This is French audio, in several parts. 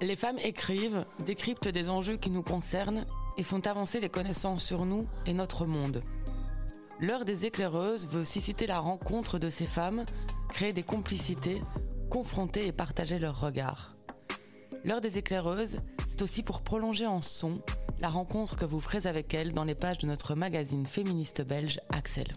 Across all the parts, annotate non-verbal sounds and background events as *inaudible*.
Les femmes écrivent, décryptent des enjeux qui nous concernent et font avancer les connaissances sur nous et notre monde. L'heure des éclaireuses veut susciter la rencontre de ces femmes, créer des complicités, confronter et partager leurs regards. L'heure des éclaireuses, c'est aussi pour prolonger en son la rencontre que vous ferez avec elles dans les pages de notre magazine féministe belge Axel.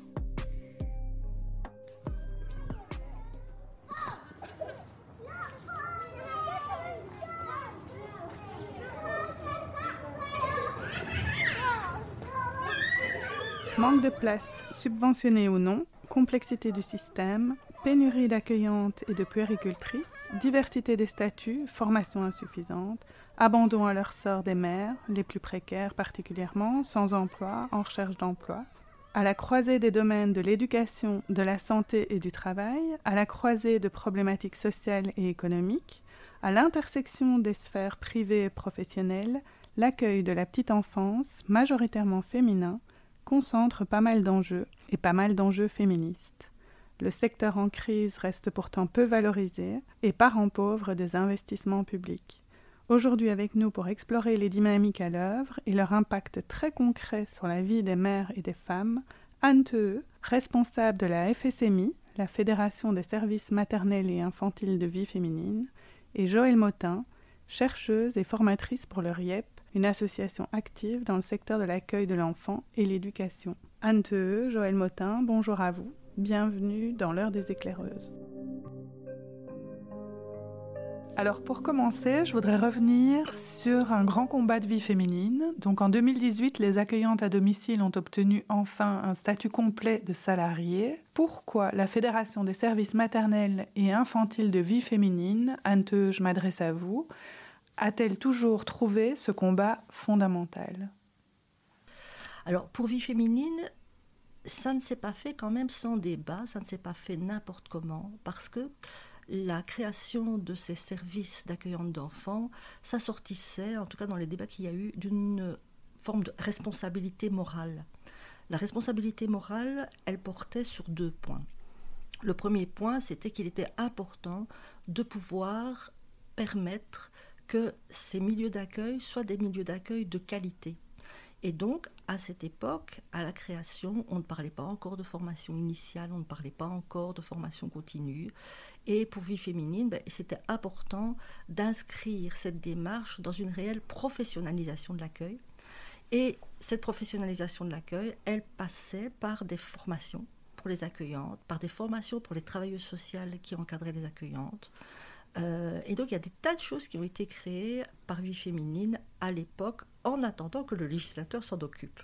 Manque de place, subventionné ou non, complexité du système, pénurie d'accueillantes et de puéricultrices, diversité des statuts, formation insuffisante, abandon à leur sort des mères, les plus précaires particulièrement, sans emploi, en recherche d'emploi, à la croisée des domaines de l'éducation, de la santé et du travail, à la croisée de problématiques sociales et économiques, à l'intersection des sphères privées et professionnelles, l'accueil de la petite enfance, majoritairement féminin, concentre pas mal d'enjeux et pas mal d'enjeux féministes. Le secteur en crise reste pourtant peu valorisé et parent pauvre des investissements publics. Aujourd'hui avec nous pour explorer les dynamiques à l'œuvre et leur impact très concret sur la vie des mères et des femmes, Anne Theu, responsable de la FSMI, la Fédération des services maternels et infantiles de vie féminine, et Joël Motin, chercheuse et formatrice pour le RIEP, une association active dans le secteur de l'accueil de l'enfant et l'éducation. Anne Joël Motin, bonjour à vous. Bienvenue dans l'heure des éclaireuses. Alors pour commencer, je voudrais revenir sur un grand combat de vie féminine. Donc en 2018, les accueillantes à domicile ont obtenu enfin un statut complet de salarié. Pourquoi la Fédération des services maternels et infantiles de vie féminine, Anne je m'adresse à vous, a-t-elle toujours trouvé ce combat fondamental? Alors, pour vie féminine, ça ne s'est pas fait quand même sans débat, ça ne s'est pas fait n'importe comment, parce que la création de ces services d'accueillante d'enfants, ça sortissait, en tout cas dans les débats qu'il y a eu, d'une forme de responsabilité morale. La responsabilité morale, elle portait sur deux points. Le premier point, c'était qu'il était important de pouvoir permettre que ces milieux d'accueil soient des milieux d'accueil de qualité. Et donc, à cette époque, à la création, on ne parlait pas encore de formation initiale, on ne parlait pas encore de formation continue. Et pour Vie féminine, ben, c'était important d'inscrire cette démarche dans une réelle professionnalisation de l'accueil. Et cette professionnalisation de l'accueil, elle passait par des formations pour les accueillantes, par des formations pour les travailleuses sociales qui encadraient les accueillantes, euh, et donc il y a des tas de choses qui ont été créées par Vie Féminine à l'époque en attendant que le législateur s'en occupe.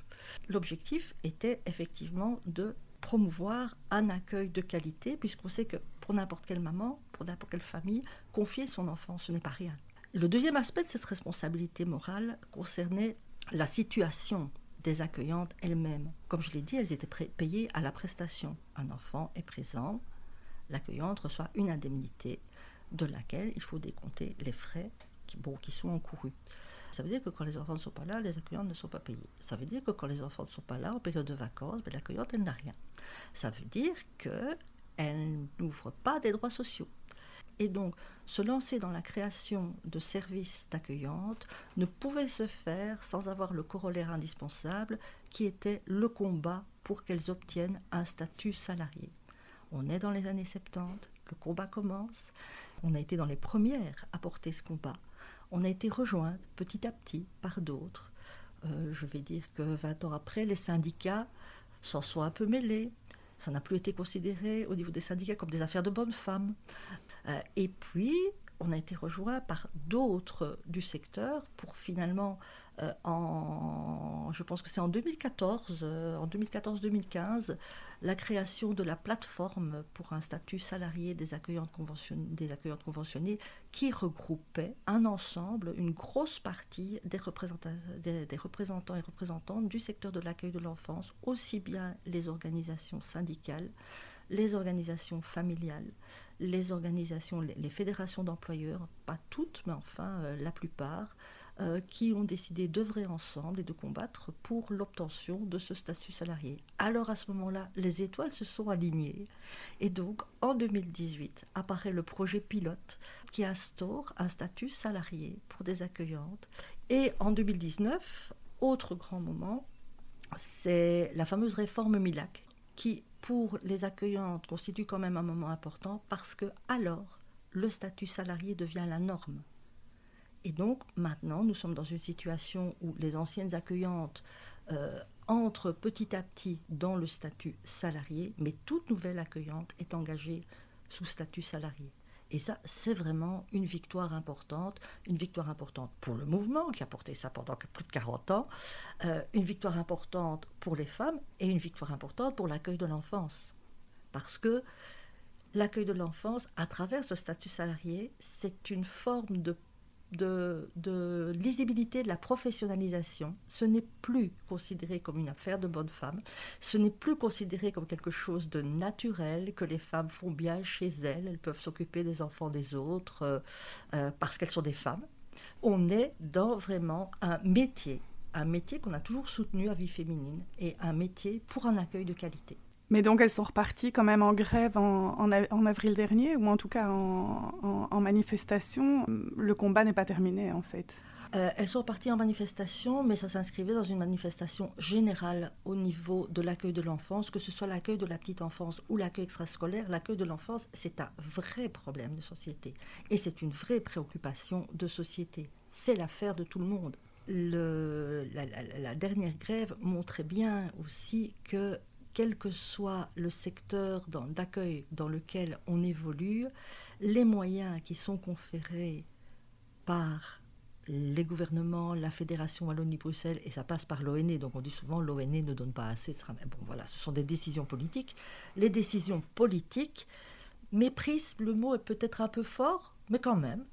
L'objectif était effectivement de promouvoir un accueil de qualité, puisqu'on sait que pour n'importe quelle maman, pour n'importe quelle famille, confier son enfant, ce n'est pas rien. Le deuxième aspect de cette responsabilité morale concernait la situation des accueillantes elles-mêmes. Comme je l'ai dit, elles étaient payées à la prestation. Un enfant est présent, l'accueillante reçoit une indemnité de laquelle il faut décompter les frais qui, sont encourus. Ça veut dire que quand les enfants ne sont pas là, les accueillantes ne sont pas payées. Ça veut dire que quand les enfants ne sont pas là en période de vacances, ben, l'accueillante, elle n'a rien. Ça veut dire qu'elle n'ouvre pas des droits sociaux. Et donc, se lancer dans la création de services d'accueillantes ne pouvait se faire sans avoir le corollaire indispensable qui était le combat pour qu'elles obtiennent un statut salarié. On est dans les années 70, le combat commence. On a été dans les premières à porter ce combat. On a été rejointes petit à petit par d'autres. Euh, je vais dire que 20 ans après, les syndicats s'en sont un peu mêlés. Ça n'a plus été considéré au niveau des syndicats comme des affaires de bonnes femmes. Euh, et puis, on a été rejoint par d'autres du secteur pour finalement, euh, en, je pense que c'est en 2014, euh, en 2014-2015, la création de la plateforme pour un statut salarié des accueillantes, conventionnées qui regroupait un ensemble, une grosse partie des représentants et représentantes du secteur de l'accueil de l'enfance, aussi bien les organisations syndicales, les organisations familiales, les organisations, les, fédérations d'employeurs, pas toutes, mais enfin euh, la plupart, euh, qui ont décidé d'œuvrer ensemble et de combattre pour l'obtention de ce statut salarié. Alors à ce moment-là, les étoiles se sont alignées et donc en 2018 apparaît le projet pilote qui instaure un statut salarié pour des accueillantes. Et en 2019, autre grand moment, c'est la fameuse réforme MILAC qui, pour les accueillantes, constitue quand même un moment important parce que alors le statut salarié devient la norme. Et donc maintenant, nous sommes dans une situation où les anciennes accueillantes euh, entrent petit à petit dans le statut salarié, mais toute nouvelle accueillante est engagée sous statut salarié. Et ça, c'est vraiment une victoire importante, une victoire importante pour le mouvement qui a porté ça pendant plus de 40 ans, euh, une victoire importante pour les femmes et une victoire importante pour l'accueil de l'enfance. Parce que l'accueil de l'enfance, à travers ce statut salarié, c'est une forme de de, lisibilité de la professionnalisation. Ce n'est plus considéré comme une affaire de bonne femme, ce n'est plus considéré comme quelque chose de naturel que les femmes font bien chez elles, elles peuvent s'occuper des enfants des autres euh, euh, parce qu'elles sont des femmes. On est dans vraiment un métier, un métier qu'on a toujours soutenu à vie féminine et un métier pour un accueil de qualité. Mais donc elles sont reparties quand même en grève en, avril dernier, ou en tout cas en, manifestation. Le combat n'est pas terminé en fait. Euh, elles sont reparties en manifestation, mais ça s'inscrivait dans une manifestation générale au niveau de l'accueil de l'enfance, que ce soit l'accueil de la petite enfance ou l'accueil extrascolaire. L'accueil de l'enfance, c'est un vrai problème de société et c'est une vraie préoccupation de société. C'est l'affaire de tout le monde. La, dernière grève montrait bien aussi que quel que soit le secteur d'accueil dans lequel on évolue, les moyens qui sont conférés par les gouvernements, la Fédération Wallonie-Bruxelles, et ça passe par l'ONE, donc on dit souvent l'ONE ne donne pas assez, de bon voilà, ce sont des décisions politiques. Les décisions politiques méprisent, le mot est peut-être un peu fort, mais quand même,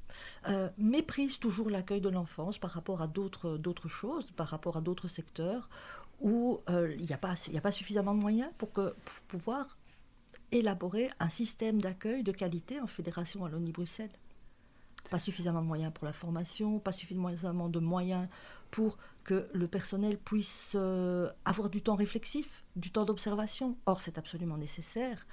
euh, méprisent toujours l'accueil de l'enfance par rapport à d'autres choses, par rapport à d'autres secteurs, où euh, il n'y a, pas, a pas suffisamment de moyens pour, que, pouvoir élaborer un système d'accueil de qualité en fédération Wallonie-Bruxelles. Pas suffisamment de moyens pour la formation, pas suffisamment de moyens pour que le personnel puisse euh, avoir du temps réflexif, du temps d'observation. Or, c'est absolument nécessaire.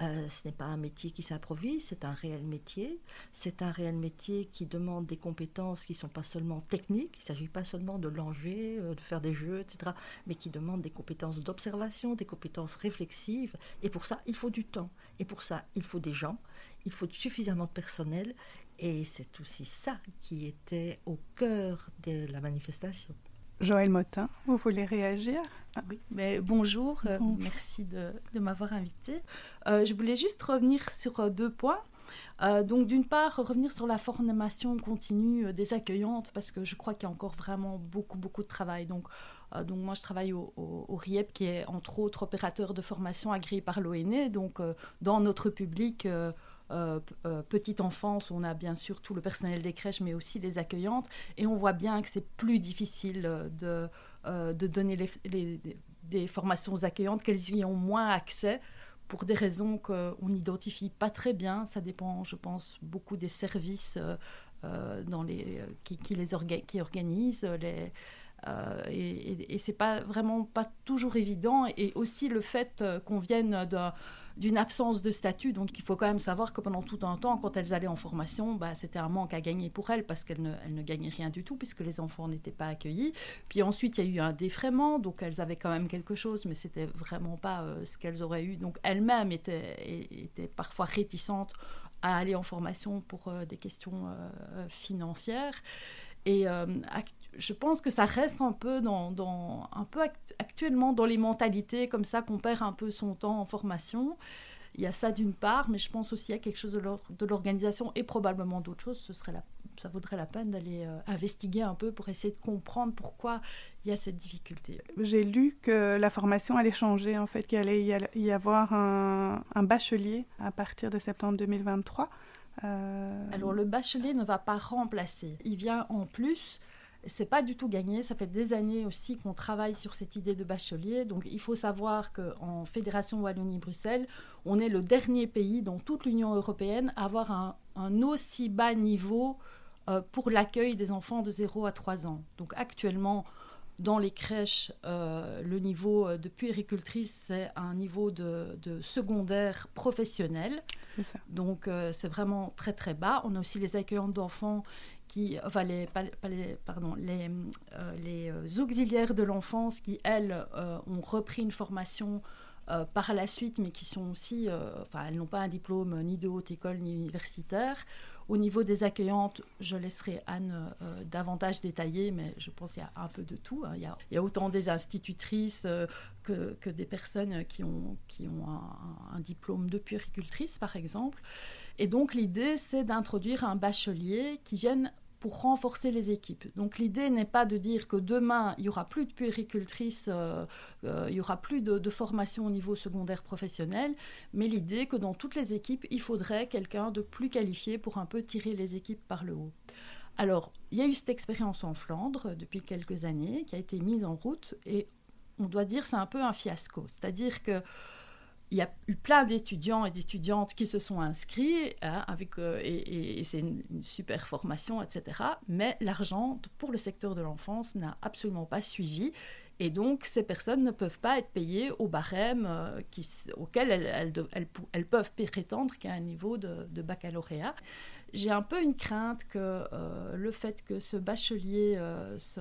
Euh, ce n'est pas un métier qui s'improvise, c'est un réel métier. C'est un réel métier qui demande des compétences qui ne sont pas seulement techniques, il ne s'agit pas seulement de langer, euh, de faire des jeux, etc., mais qui demande des compétences d'observation, des compétences réflexives. Et pour ça, il faut du temps. Et pour ça, il faut des gens, il faut suffisamment de personnel. Et c'est aussi ça qui était au cœur de la manifestation. Joël Motin, vous voulez réagir? Oui, mais bonjour, euh, merci de, m'avoir invité. Euh, je voulais juste revenir sur euh, deux points. donc d'une part, revenir sur la formation continue des accueillantes, parce que je crois qu'il y a encore vraiment beaucoup, beaucoup de travail. Donc, donc moi, je travaille au, au, RIEP, qui est entre autres opérateur de formation agréé par l'ONE. Donc dans notre public, euh, euh, petite enfance, on a bien sûr tout le personnel des crèches, mais aussi les accueillantes. Et on voit bien que c'est plus difficile de, euh, de donner des formations aux accueillantes, qu'elles y ont moins accès pour des raisons qu'on n'identifie pas très bien. Ça dépend, je pense, beaucoup des services dans les, qui, qui les qui organisent et, et, et c'est pas vraiment pas toujours évident et aussi le fait qu'on vienne d'un d'une absence de statut. Donc il faut quand même savoir que pendant tout un temps, quand elles allaient en formation, bah, c'était un manque à gagner pour elles parce qu'elles ne, gagnaient rien du tout puisque les enfants n'étaient pas accueillis. Puis ensuite, il y a eu un défraiement, donc elles avaient quand même quelque chose, mais c'était vraiment pas euh, ce qu'elles auraient eu. Donc elles-mêmes étaient, étaient parfois réticentes à aller en formation pour euh, des questions euh, financières. Et je pense que ça reste un peu, dans, un peu actuellement dans les mentalités comme ça qu'on perd un peu son temps en formation. Il y a ça d'une part, mais je pense aussi à quelque chose de l'organisation et probablement d'autres choses. Ce serait ça vaudrait la peine d'aller euh, investiguer un peu pour essayer de comprendre pourquoi il y a cette difficulté. J'ai lu que la formation allait changer, en fait, qu'il allait y avoir un, bachelier à partir de septembre 2023. Euh, Alors le bachelier ne va pas remplacer. Il vient en plus c'est pas du tout gagné. Ça fait des années aussi qu'on travaille sur cette idée de bachelier. Donc il faut savoir qu'en Fédération Wallonie-Bruxelles, on est le dernier pays dans toute l'Union européenne à avoir un, aussi bas niveau pour l'accueil des enfants de 0 à 3 ans. Donc actuellement, dans les crèches, euh, le niveau de puéricultrice, c'est un niveau de, secondaire professionnel. Donc, euh, c'est vraiment très, très bas. On a aussi les accueillantes d'enfants qui, enfin, les, pardon, les, euh, les auxiliaires de l'enfance qui, elles, ont repris une formation par la suite, mais qui sont aussi, enfin, elles n'ont pas un diplôme ni de haute école ni universitaire, au niveau des accueillantes, je laisserai Anne euh, davantage détailler, mais je pense qu'il y a un peu de tout. Hein. Il, y a, autant des institutrices euh, que, des personnes qui ont, qui ont un, diplôme de puéricultrice, par exemple. Et donc l'idée, c'est d'introduire un bachelier qui vienne pour renforcer les équipes. Donc l'idée n'est pas de dire que demain, il y aura plus de puéricultrices, euh, euh, il y aura plus de, formation au niveau secondaire professionnel, mais l'idée que dans toutes les équipes, il faudrait quelqu'un de plus qualifié pour un peu tirer les équipes par le haut. Alors, il y a eu cette expérience en Flandre depuis quelques années qui a été mise en route et on doit dire c'est un peu un fiasco. C'est-à-dire que il y a eu plein d'étudiants et d'étudiantes qui se sont inscrits hein, avec, euh, et, c'est une, super formation, etc. Mais l'argent pour le secteur de l'enfance n'a absolument pas suivi. Et donc, ces personnes ne peuvent pas être payées au barème euh, auquel elles, elles, peuvent prétendre qu'à un niveau de, baccalauréat. J'ai un peu une crainte que euh, le fait que ce bachelier se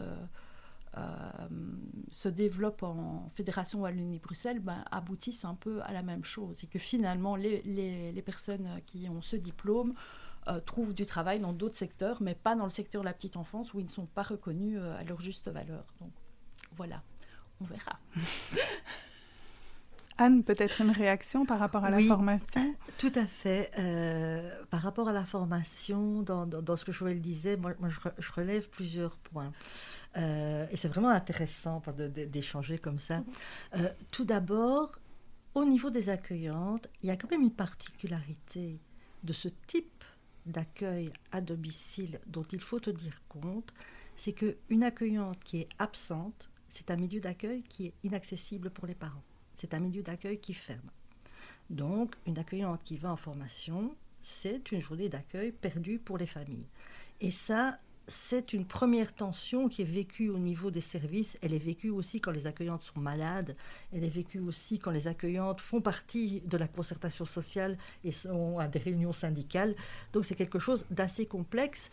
se développe en Fédération Wallonie-Bruxelles ben, aboutissent un peu à la même chose. Et que finalement, les, les, personnes qui ont ce diplôme euh, trouvent du travail dans d'autres secteurs, mais pas dans le secteur de la petite enfance où ils ne sont pas reconnus euh, à leur juste valeur. Donc voilà, on verra. *laughs* Anne, peut-être une réaction par rapport à la formation? *coughs* Tout à fait. par rapport à la formation, dans, dans, ce que Joël disait, moi, moi je, je, relève plusieurs points. Euh, et c'est vraiment intéressant d'échanger comme ça. Euh, tout d'abord, au niveau des accueillantes, il y a quand même une particularité de ce type d'accueil à domicile dont il faut tenir compte, c'est qu'une accueillante qui est absente, c'est un milieu d'accueil qui est inaccessible pour les parents. C'est un milieu d'accueil qui ferme. Donc, une accueillante qui va en formation, c'est une journée d'accueil perdue pour les familles. Et ça, c'est une première tension qui est vécue au niveau des services. Elle est vécue aussi quand les accueillantes sont malades. Elle est vécue aussi quand les accueillantes font partie de la concertation sociale et sont à des réunions syndicales. Donc c'est quelque chose d'assez complexe.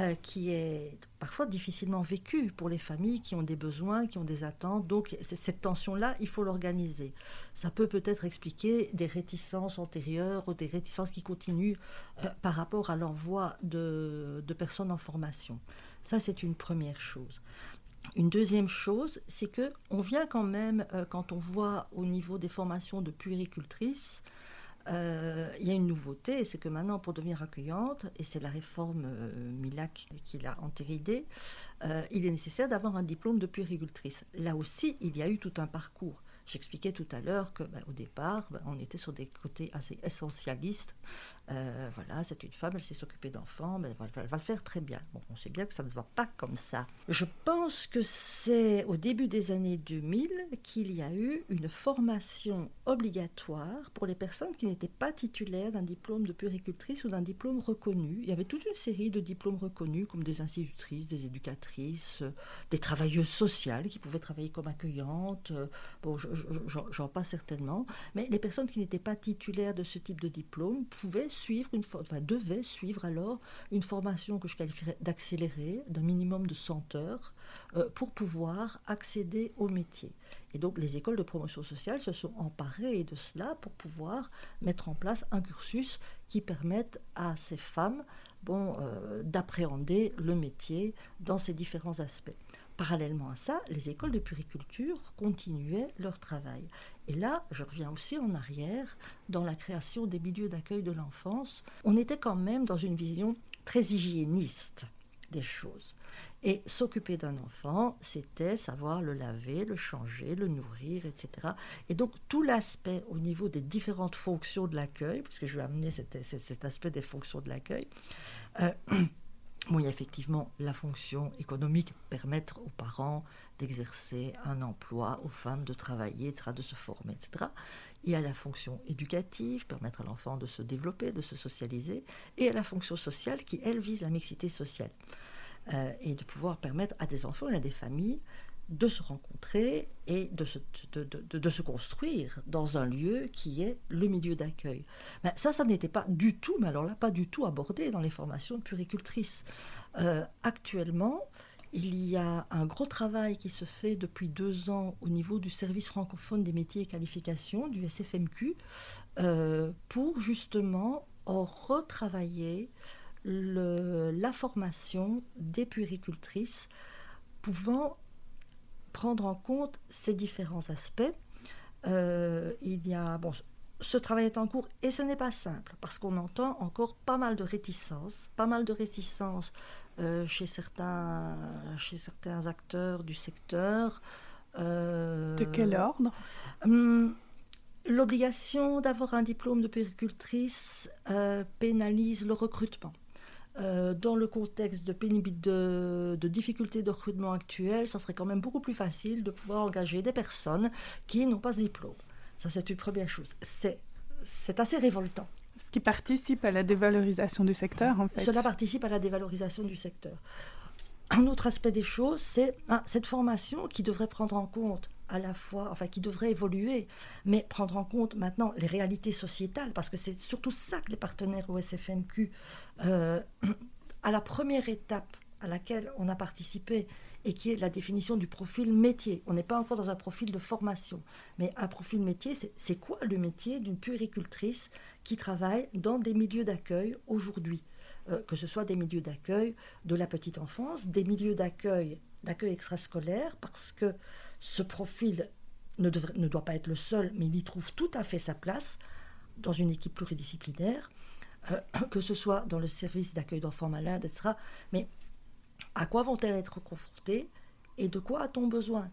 Euh, qui est parfois difficilement vécu pour les familles qui ont des besoins, qui ont des attentes. Donc cette tension-là, il faut l'organiser. Ça peut peut-être expliquer des réticences antérieures ou des réticences qui continuent euh, par rapport à l'envoi de, personnes en formation. Ça, c'est une première chose. Une deuxième chose, c'est que on vient quand même, euh, quand on voit au niveau des formations de puéricultrices, euh, il y a une nouveauté, c'est que maintenant, pour devenir accueillante, et c'est la réforme euh, MILAC qui l'a entéridée, euh, il est nécessaire d'avoir un diplôme de puéricultrice. Là aussi, il y a eu tout un parcours. J'expliquais tout à l'heure que, ben, au départ, ben, on était sur des côtés assez essentialistes. Euh, voilà, c'est une femme, elle sait s'occuper d'enfants, mais elle va, le faire très bien. Bon, on sait bien que ça ne va pas comme ça. Je pense que c'est au début des années 2000 qu'il y a eu une formation obligatoire pour les personnes qui n'étaient pas titulaires d'un diplôme de puricultrice ou d'un diplôme reconnu. Il y avait toute une série de diplômes reconnus, comme des institutrices, des éducatrices, des travailleuses sociales qui pouvaient travailler comme accueillantes. Bon, je, j'en passe certainement, mais les personnes qui n'étaient pas titulaires de ce type de diplôme pouvaient suivre une devaient suivre alors une formation que je qualifierais d'accélérée, d'un minimum de 100 heures, euh, pour pouvoir accéder au métier. Et donc les écoles de promotion sociale se sont emparées de cela pour pouvoir mettre en place un cursus qui permette à ces femmes euh, d'appréhender le métier dans ses différents aspects. Parallèlement à ça, les écoles de puriculture continuaient leur travail. Et là, je reviens aussi en arrière dans la création des milieux d'accueil de l'enfance. On était quand même dans une vision très hygiéniste des choses. Et s'occuper d'un enfant, c'était savoir le laver, le changer, le nourrir, etc. Et donc tout l'aspect au niveau des différentes fonctions de l'accueil, puisque je vais amener cet, aspect des fonctions de l'accueil, euh, Effectivement la fonction économique, permettre aux parents d'exercer un emploi, aux femmes de travailler, etc., de se former, etc. Il y a la fonction éducative, permettre à l'enfant de se développer, de se socialiser, et a la fonction sociale qui, elle, vise la mixité sociale. Euh, et de pouvoir permettre à des enfants et à des familles de se rencontrer et de se, de, se, construire dans un lieu qui est le milieu d'accueil. Ben, ça, ça n'était pas du tout, mais alors là, pas du tout abordé dans les formations de puricultrices. Euh, actuellement, il y a un gros travail qui se fait depuis deux ans au niveau du service francophone des métiers et qualifications, du SFMQ, euh, pour justement retravailler le, la formation des puricultrices pouvant prendre en compte ces différents aspects. Euh, il y a, bon, ce travail est en cours et ce n'est pas simple parce qu'on entend encore pas mal de réticences, pas mal de réticences euh, chez, certains, chez certains acteurs du secteur. Euh, de quel ordre? Hum, L'obligation d'avoir un diplôme de péricultrice pénalise le recrutement. Euh, dans le contexte de, de, de difficultés de recrutement actuelles, ça serait quand même beaucoup plus facile de pouvoir engager des personnes qui n'ont pas de diplôme. Ça, c'est une première chose. C'est, assez révoltant. Ce qui participe à la dévalorisation du secteur, en fait. Cela participe à la dévalorisation du secteur. Un autre aspect des choses, c'est hein, cette formation qui devrait prendre en compte à la fois, enfin qui devrait évoluer, mais prendre en compte maintenant les réalités sociétales, parce que c'est surtout ça que les partenaires au SFMQ, euh, *clears throat* à la première étape à laquelle on a participé et qui est la définition du profil métier. On n'est pas encore dans un profil de formation, mais un profil métier, c'est quoi le métier d'une puéricultrice qui travaille dans des milieux d'accueil aujourd'hui euh, que ce soit des milieux d'accueil de la petite enfance, des milieux d'accueil d'accueil extrascolaire, parce que ce profil ne, doit pas être le seul, mais il y trouve tout à fait sa place dans une équipe pluridisciplinaire, euh, que ce soit dans le service d'accueil d'enfants malades, etc. Mais à quoi vont-elles être confrontées et de quoi a-t-on besoin?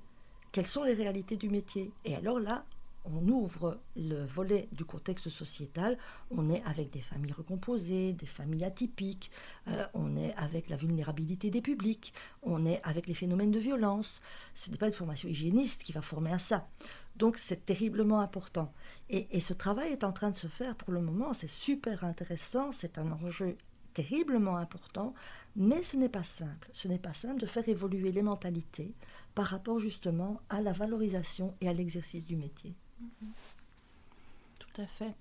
Quelles sont les réalités du métier? Et alors là, on ouvre le volet du contexte sociétal, on est avec des familles recomposées, des familles atypiques, euh, on est avec la vulnérabilité des publics, on est avec les phénomènes de violence. Ce n'est pas une formation hygiéniste qui va former à ça. Donc c'est terriblement important. Et, et ce travail est en train de se faire pour le moment, c'est super intéressant, c'est un enjeu terriblement important, mais ce n'est pas simple. Ce n'est pas simple de faire évoluer les mentalités par rapport justement à la valorisation et à l'exercice du métier. Tout à fait.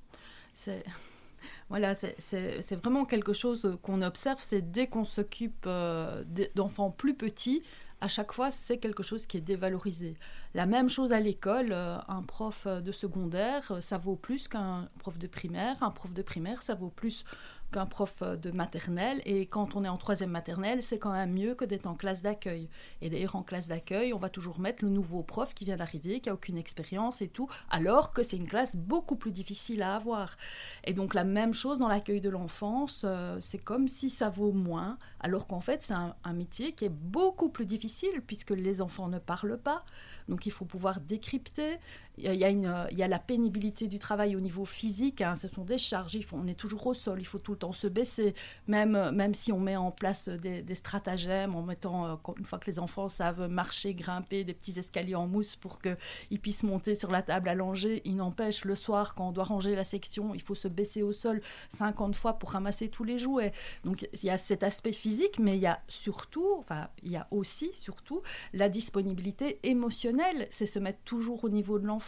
C'est *laughs* voilà, c'est vraiment quelque chose qu'on observe, c'est dès qu'on s'occupe euh, d'enfants plus petits, à chaque fois, c'est quelque chose qui est dévalorisé. La même chose à l'école, euh, un prof de secondaire, ça vaut plus qu'un prof de primaire, un prof de primaire, ça vaut plus qu'un prof euh, de maternelle. Et quand on est en troisième maternelle, c'est quand même mieux que d'être en classe d'accueil. Et d'ailleurs, en classe d'accueil, on va toujours mettre le nouveau prof qui vient d'arriver, qui a aucune expérience et tout, alors que c'est une classe beaucoup plus difficile à avoir. Et donc, la même chose dans l'accueil de l'enfance, euh, c'est comme si ça vaut moins, alors qu'en fait, c'est un, un métier qui est beaucoup plus difficile puisque les enfants ne parlent pas. Donc, il faut pouvoir décrypter. Il y, a une, il y a la pénibilité du travail au niveau physique. Hein. ce sont des charges. on est toujours au sol. Il faut tout le temps se baisser. Même, même si on met en place des, stratagèmes, en mettant, euh, une fois que les enfants savent marcher, grimper des petits escaliers en mousse pour qu'ils puissent monter sur la table allongée, il n'empêche, le soir, quand on doit ranger la section, il faut se baisser au sol 50 fois pour ramasser tous les jouets. Donc, il y a cet aspect physique, mais il y a surtout, enfin, il y a aussi, surtout, la disponibilité émotionnelle. C'est se mettre toujours au niveau de l'enfant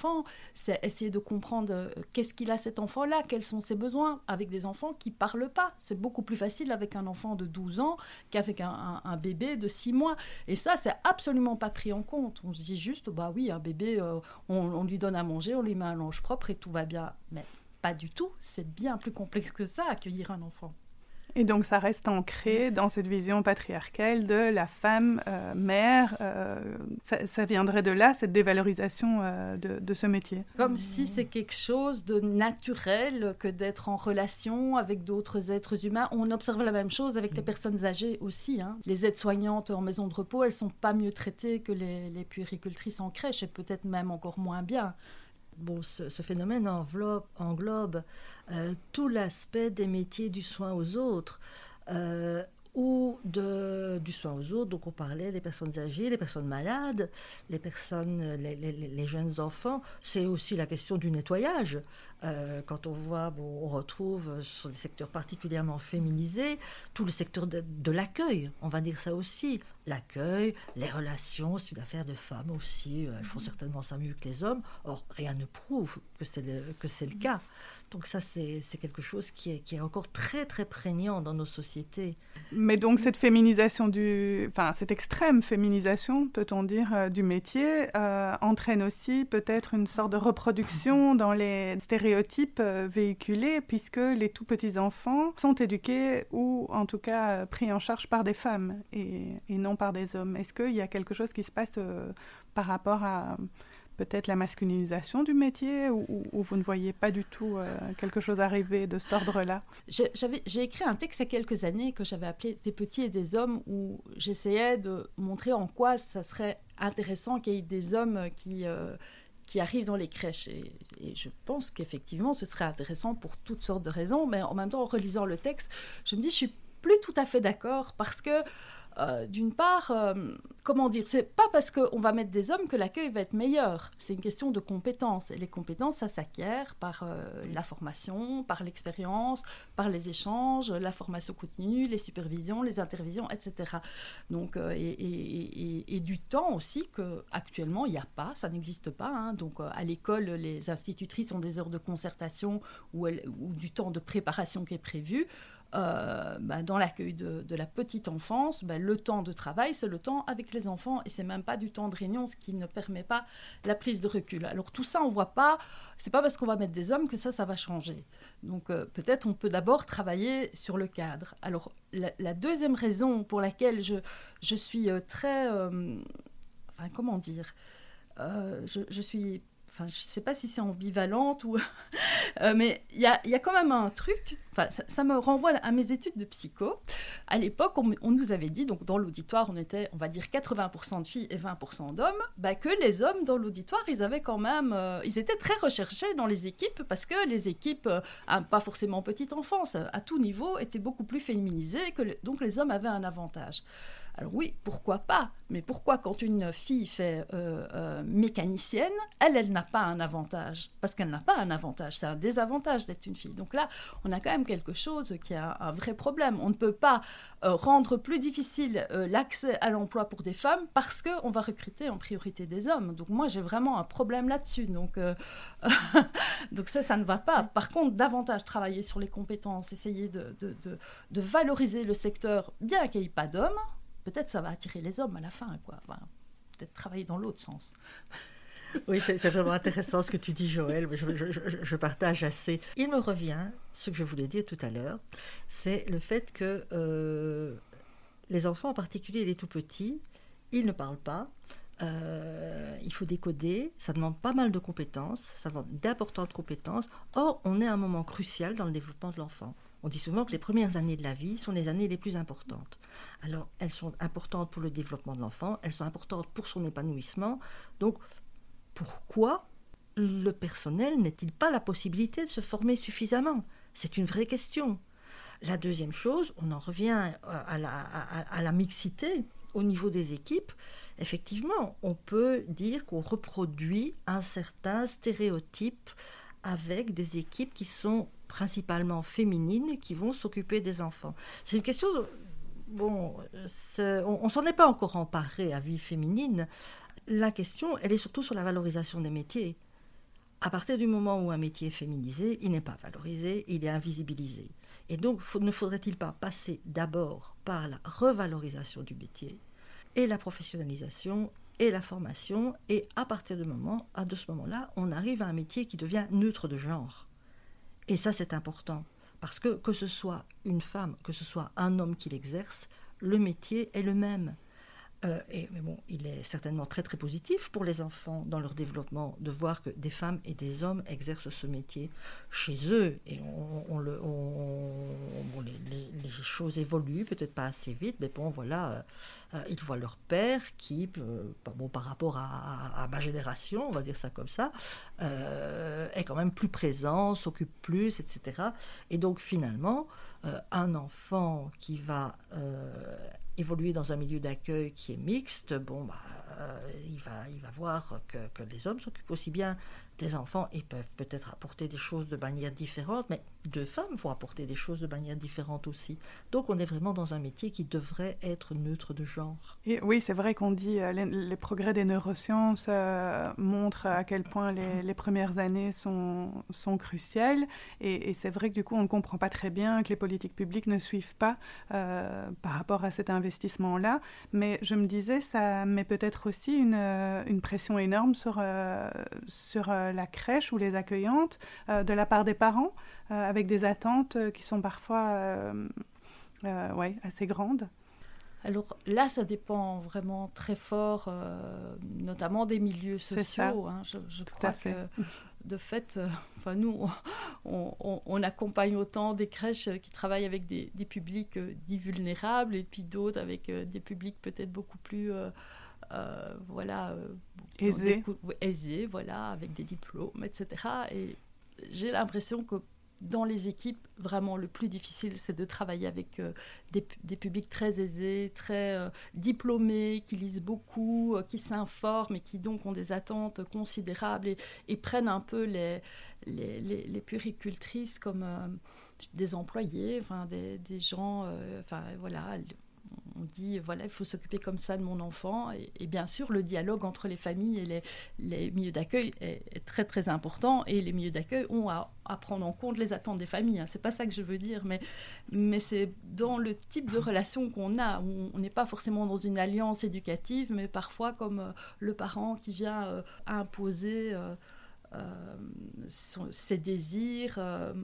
c'est essayer de comprendre euh, qu'est-ce qu'il a cet enfant-là, quels sont ses besoins, avec des enfants qui parlent pas. C'est beaucoup plus facile avec un enfant de 12 ans qu'avec un, bébé de 6 mois. Et ça, c'est absolument pas pris en compte. On se dit juste, bah oui, un bébé, euh, on, on lui donne à manger, on lui met un linge propre et tout va bien. Mais pas du tout. C'est bien plus complexe que ça, accueillir un enfant. Et donc ça reste ancré dans cette vision patriarcale de la femme euh, mère. Euh, ça, viendrait de là, cette dévalorisation euh, de, ce métier. Comme si c'est quelque chose de naturel que d'être en relation avec d'autres êtres humains. On observe la même chose avec les personnes âgées aussi. Hein. Les aides-soignantes en maison de repos, elles sont pas mieux traitées que les, les puéricultrices en crèche et peut-être même encore moins bien. Bon, ce, phénomène englobe euh, tout l'aspect des métiers du soin aux autres. Euh, ou du soin aux autres. Donc on parlait des personnes âgées, les personnes malades, les jeunes enfants. C'est aussi la question du nettoyage. Euh, quand on voit, bon, on retrouve sur des secteurs particulièrement féminisés, tout le secteur de l'accueil, on va dire ça aussi. L'accueil, les relations, c'est une affaire de femmes aussi. Elles font mhm. certainement ça mieux que les hommes. Or, rien ne prouve que c'est le, que c'est le cas. Donc ça, c'est quelque chose qui est, qui est, encore très, très prégnant dans nos sociétés. Mais donc cette féminisation du... Enfin, cette extrême féminisation, peut-on dire, euh, du métier, euh, entraîne aussi peut-être une sorte de reproduction dans les stéréotypes euh, véhiculés, puisque les tout petits enfants sont éduqués ou en tout cas pris en charge par des femmes et, et non par des hommes. Est-ce qu'il y a quelque chose qui se passe par rapport à peut-être la masculinisation du métier ou, vous ne voyez pas du tout euh, quelque chose arriver de cet ordre-là? J'ai écrit un texte il y a quelques années que j'avais appelé Des petits et des hommes où j'essayais de montrer en quoi ça serait intéressant qu'il y ait des hommes qui, euh, qui arrivent dans les crèches. Et, et je pense qu'effectivement ce serait intéressant pour toutes sortes de raisons, mais en même temps en relisant le texte, je me dis je suis plus tout à fait d'accord parce que euh, d'une part, euh, comment dire, c'est pas parce qu'on va mettre des hommes que l'accueil va être meilleur. C'est une question de compétences. Et les compétences, ça s'acquiert par euh, la formation, par l'expérience, par les échanges, la formation continue, les supervisions, les intervisions, etc. Donc, et, du temps aussi que actuellement il n'y a pas, ça n'existe pas. Hein. Donc, à l'école, les institutrices ont des heures de concertation ou, ou du temps de préparation qui est prévu. Euh, bah, dans l'accueil de, la petite enfance, bah, le temps de travail, c'est le temps avec les enfants et c'est même pas du temps de réunion, ce qui ne permet pas la prise de recul. Alors tout ça, on voit pas, c'est pas parce qu'on va mettre des hommes que ça, ça va changer. Donc euh, peut-être on peut d'abord travailler sur le cadre. Alors la, deuxième raison pour laquelle je, je suis euh, très, enfin comment dire, je, je suis enfin, je ne sais pas si c'est ambivalente ou, *laughs* euh, mais il y a, y a, quand même un truc. Enfin, ça, me renvoie à mes études de psycho. À l'époque, on, nous avait dit, donc dans l'auditoire, on était, on va dire, 80% de filles et 20% d'hommes, bah, que les hommes dans l'auditoire, ils avaient quand même, euh, ils étaient très recherchés dans les équipes parce que les équipes, euh, pas forcément petite enfance, à tout niveau, étaient beaucoup plus féminisées, que donc les hommes avaient un avantage. Alors oui, pourquoi pas Mais pourquoi quand une fille fait euh, euh, mécanicienne, elle, elle n'a pas un avantage? Parce qu'elle n'a pas un avantage, c'est un désavantage d'être une fille. Donc là, on a quand même quelque chose qui a un vrai problème. On ne peut pas euh, rendre plus difficile l'accès à l'emploi pour des femmes parce qu'on va recruter en priorité des hommes. Donc moi, j'ai vraiment un problème là-dessus. *laughs* Donc, ça, ça ne va pas. Par contre, davantage travailler sur les compétences, essayer de valoriser le secteur, bien qu'il n'y ait pas d'hommes peut-être ça va attirer les hommes à la fin, quoi. peut-être travailler dans l'autre sens. Oui, c'est vraiment intéressant ce que tu dis, Joël. Je, partage assez. Il me revient ce que je voulais dire tout à l'heure, c'est le fait que euh, les enfants, en particulier les tout petits, ils ne parlent pas. Euh, il faut décoder, ça demande pas mal de compétences, ça demande d'importantes compétences. Or, on est à un moment crucial dans le développement de l'enfant. On dit souvent que les premières années de la vie sont les années les plus importantes. Alors, elles sont importantes pour le développement de l'enfant, elles sont importantes pour son épanouissement. Donc, pourquoi le personnel n'est-il pas la possibilité de se former suffisamment? C'est une vraie question. La deuxième chose, on en revient à la, à la mixité au niveau des équipes. Effectivement, on peut dire qu'on reproduit un certain stéréotype avec des équipes qui sont principalement féminines qui vont s'occuper des enfants. C'est une question, bon, on, ne s'en est pas encore emparé à vie féminine. La question, elle est surtout sur la valorisation des métiers. À partir du moment où un métier est féminisé, il n'est pas valorisé, il est invisibilisé. Et donc, ne faudrait-il pas passer d'abord par la revalorisation du métier et la professionnalisation et la formation, et à partir de ce moment-là, on arrive à un métier qui devient neutre de genre. Et ça, c'est important. Parce que que ce soit une femme, que ce soit un homme qui l'exerce, le métier est le même. Euh, et, mais bon, il est certainement très très positif pour les enfants dans leur développement de voir que des femmes et des hommes exercent ce métier chez eux. Et on, le, les, choses évoluent, peut-être pas assez vite, mais bon, voilà, ils voient leur père qui, bon, par rapport à, ma génération, on va dire ça comme ça, est quand même plus présent, s'occupe plus, etc. Et donc finalement, un enfant qui va évoluer dans un milieu d'accueil qui est mixte, bon, bah, il, va, il va voir que, que les hommes s'occupent aussi bien des enfants, ils peuvent peut-être apporter des choses de manière différente, mais deux femmes vont apporter des choses de manière différente aussi. Donc on est vraiment dans un métier qui devrait être neutre de genre. Et oui, c'est vrai qu'on dit euh, les, progrès des neurosciences euh, montrent à quel point les, premières années sont, sont cruciales. Et, c'est vrai que du coup, on ne comprend pas très bien que les politiques publiques ne suivent pas euh, par rapport à cet investissement-là. Mais je me disais, ça met peut-être aussi une, une pression énorme sur, sur euh, la crèche ou les accueillantes euh, de la part des parents, euh, avec des attentes qui sont parfois ouais, assez grandes alors là, ça dépend vraiment très fort, notamment des milieux sociaux. Hein. Je, crois que de fait, enfin nous, on, accompagne autant des crèches qui travaillent avec des, publics dits vulnérables et puis d'autres avec des publics peut-être beaucoup plus euh, voilà, euh, aisé. voilà, avec des diplômes, etc. Et j'ai l'impression que dans les équipes, vraiment le plus difficile, c'est de travailler avec euh, des, publics très aisés, très diplômés, qui lisent beaucoup, qui s'informent et qui donc ont des attentes considérables et, prennent un peu les, les, les, puricultrices comme des employés, enfin, des, des gens, enfin voilà, on dit voilà, il faut s'occuper comme ça de mon enfant. Et, bien sûr, le dialogue entre les familles et les, milieux d'accueil est, très très important. Et les milieux d'accueil ont à, prendre en compte les attentes des familles. Hein. C'est pas ça que je veux dire, mais, mais c'est dans le type de relation qu'on a. on n'est pas forcément dans une alliance éducative, mais parfois comme euh, le parent qui vient euh, imposer. Euh, euh, ses désirs. Euh,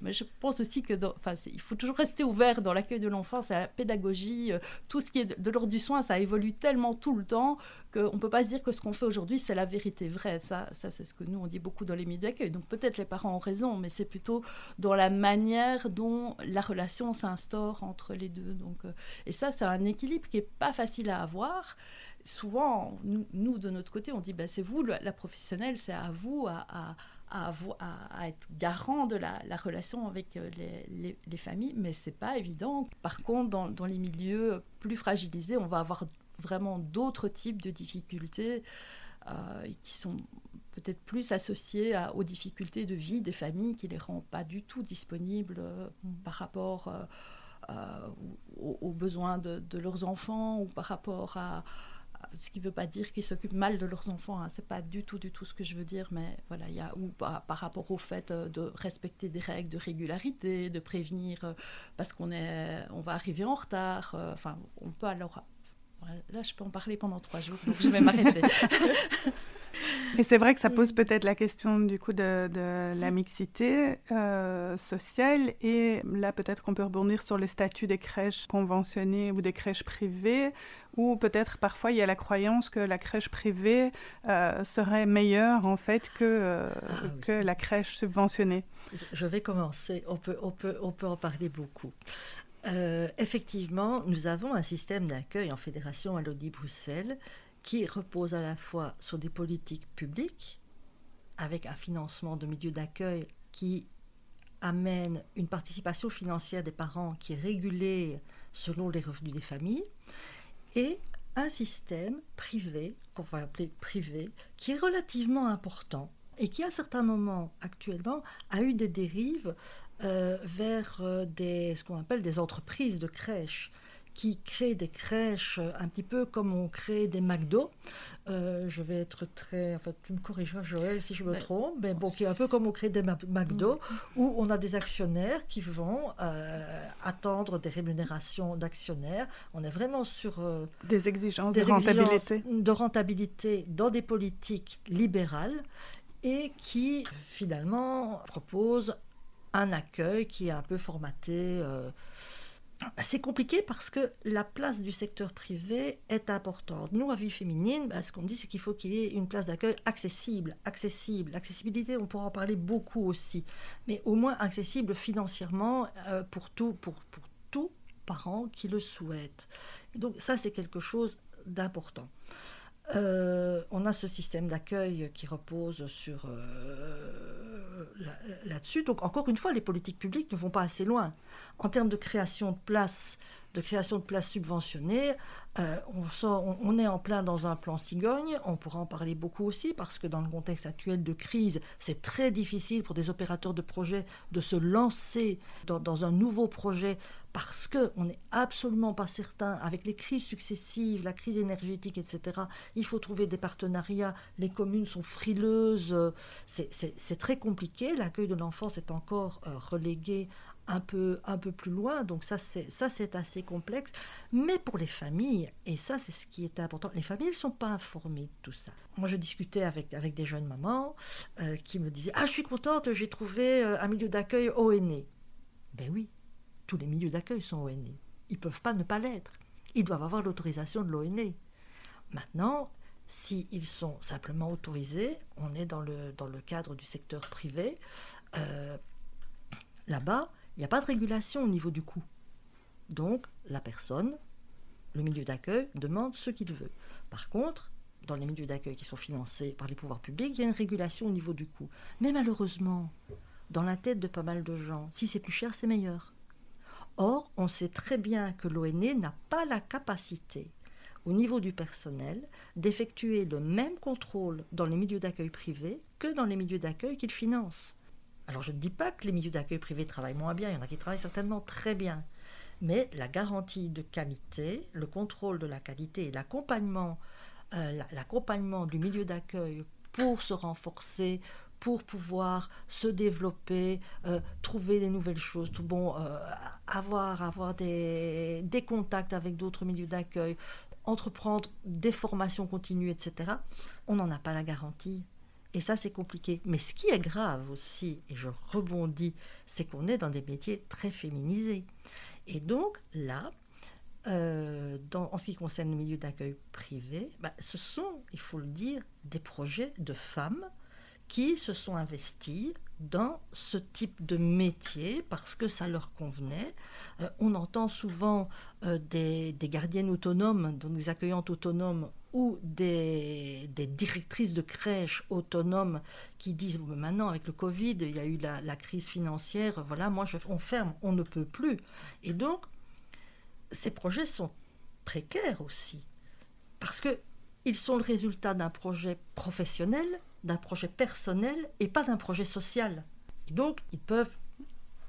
mais je pense aussi que, enfin, il faut toujours rester ouvert dans l'accueil de l'enfant, c'est la pédagogie, euh, tout ce qui est de, l'ordre du soin, ça évolue tellement tout le temps qu'on ne peut pas se dire que ce qu'on fait aujourd'hui, c'est la vérité vraie. Ça, ça c'est ce que nous, on dit beaucoup dans les milieux d'accueil. Donc peut-être les parents ont raison, mais c'est plutôt dans la manière dont la relation s'instaure entre les deux. Donc, et ça, c'est un équilibre qui n'est pas facile à avoir souvent, nous, de notre côté, on dit ben, c'est vous, la, professionnelle, c'est à vous à, être garant de la, relation avec euh, les, les, familles, mais c'est pas évident. Par contre, dans, les milieux plus fragilisés, on va avoir vraiment d'autres types de difficultés euh, qui sont peut-être plus associées aux difficultés de vie des familles qui les rendent pas du tout disponibles euh, par rapport aux, besoins de, leurs enfants ou par rapport à, ce qui ne veut pas dire qu'ils s'occupent mal de leurs enfants. Hein. Ce n'est pas du tout, du tout ce que je veux dire, mais voilà, il y a ou par, rapport au fait euh, de respecter des règles de régularité, de prévenir euh, parce qu'on est, on va arriver en retard. Euh, enfin, on peut alors. Là, je peux en parler pendant trois jours, donc je vais m'arrêter. *laughs* Et c'est vrai que ça pose peut-être la question du coup de, la mixité euh, sociale. Et là, peut-être qu'on peut rebondir sur le statut des crèches conventionnées ou des crèches privées, ou peut-être parfois il y a la croyance que la crèche privée euh, serait meilleure en fait que, euh, ah que la crèche subventionnée. Je vais commencer. On peut, on peut, on peut en parler beaucoup. Effectivement, nous avons un système d'accueil en fédération à l'Audi Bruxelles qui repose à la fois sur des politiques publiques, avec un financement de milieux d'accueil qui amène une participation financière des parents qui est régulée selon les revenus des familles, et un système privé, qu'on va appeler privé, qui est relativement important et qui à certains moments actuellement a eu des dérives euh, vers euh, des, ce qu'on appelle des entreprises de crèches qui crée des crèches un petit peu comme on crée des McDo. Euh, je vais être très. En fait, tu me corrigeras, Joël, si je me trompe, mais bon, qui est un peu comme on crée des McDo, où on a des actionnaires qui vont euh, attendre des rémunérations d'actionnaires. On est vraiment sur. Euh, des exigences de rentabilité. de rentabilité dans des politiques libérales et qui, finalement, proposent un accueil qui est un peu formaté c'est compliqué parce que la place du secteur privé est importante. Nous, à Vie Féminine, bah, ce qu'on dit, c'est qu'il faut qu'il y ait une place d'accueil accessible. Accessible. L'accessibilité, on pourra en parler beaucoup aussi. Mais au moins accessible financièrement euh, pour, tout, pour, pour tous parents qui le souhaitent. donc ça, c'est quelque chose d'important. Euh, on a ce système d'accueil qui repose sur euh, là-dessus. Donc encore une fois, les politiques publiques ne vont pas assez loin. En termes de création de places, de création de places subventionnées, euh, on, est en plein dans un plan cigogne. On pourra en parler beaucoup aussi parce que dans le contexte actuel de crise, c'est très difficile pour des opérateurs de projets de se lancer dans, dans un nouveau projet parce qu'on n'est absolument pas certain, avec les crises successives, la crise énergétique, etc., il faut trouver des partenariats, les communes sont frileuses, c'est très compliqué, l'accueil de l'enfance est encore euh, relégué un peu, un peu plus loin, donc ça c'est assez complexe. Mais pour les familles, et ça c'est ce qui est important, les familles ne sont pas informées de tout ça. Moi je discutais avec, avec des jeunes mamans euh, qui me disaient Ah je suis contente, j'ai trouvé euh, un milieu d'accueil aînés. Ben oui, tous les milieux d'accueil sont ONE. Ils ne peuvent pas ne pas l'être. Ils doivent avoir l'autorisation de l'ONE. Maintenant, s'ils sont simplement autorisés, on est dans le, dans le cadre du secteur privé, euh, là-bas, il n'y a pas de régulation au niveau du coût. Donc, la personne, le milieu d'accueil, demande ce qu'il veut. Par contre, dans les milieux d'accueil qui sont financés par les pouvoirs publics, il y a une régulation au niveau du coût. Mais malheureusement, dans la tête de pas mal de gens, si c'est plus cher, c'est meilleur. Or, on sait très bien que l'ONE n'a pas la capacité, au niveau du personnel, d'effectuer le même contrôle dans les milieux d'accueil privés que dans les milieux d'accueil qu'il finance. Alors je ne dis pas que les milieux d'accueil privés travaillent moins bien, il y en a qui travaillent certainement très bien, mais la garantie de qualité, le contrôle de la qualité et l'accompagnement, euh, du milieu d'accueil pour se renforcer, pour pouvoir se développer, euh, trouver des nouvelles choses, tout bon, euh, avoir, des contacts avec d'autres milieux d'accueil, entreprendre des formations continues, etc. On n'en a pas la garantie. Et ça, c'est compliqué. Mais ce qui est grave aussi, et je rebondis, c'est qu'on est dans des métiers très féminisés. Et donc là, euh, en ce qui concerne le milieu d'accueil privé, bah, ce sont, il faut le dire, des projets de femmes qui se sont investis dans ce type de métier parce que ça leur convenait. Euh, on entend souvent euh, des, gardiennes autonomes, donc des accueillantes autonomes ou des, directrices de crèches autonomes qui disent maintenant avec le Covid, il y a eu la, crise financière, voilà, moi je, on ferme, on ne peut plus. Et donc, ces projets sont précaires aussi parce que ils sont le résultat d'un projet professionnel d'un projet personnel et pas d'un projet social. donc, ils peuvent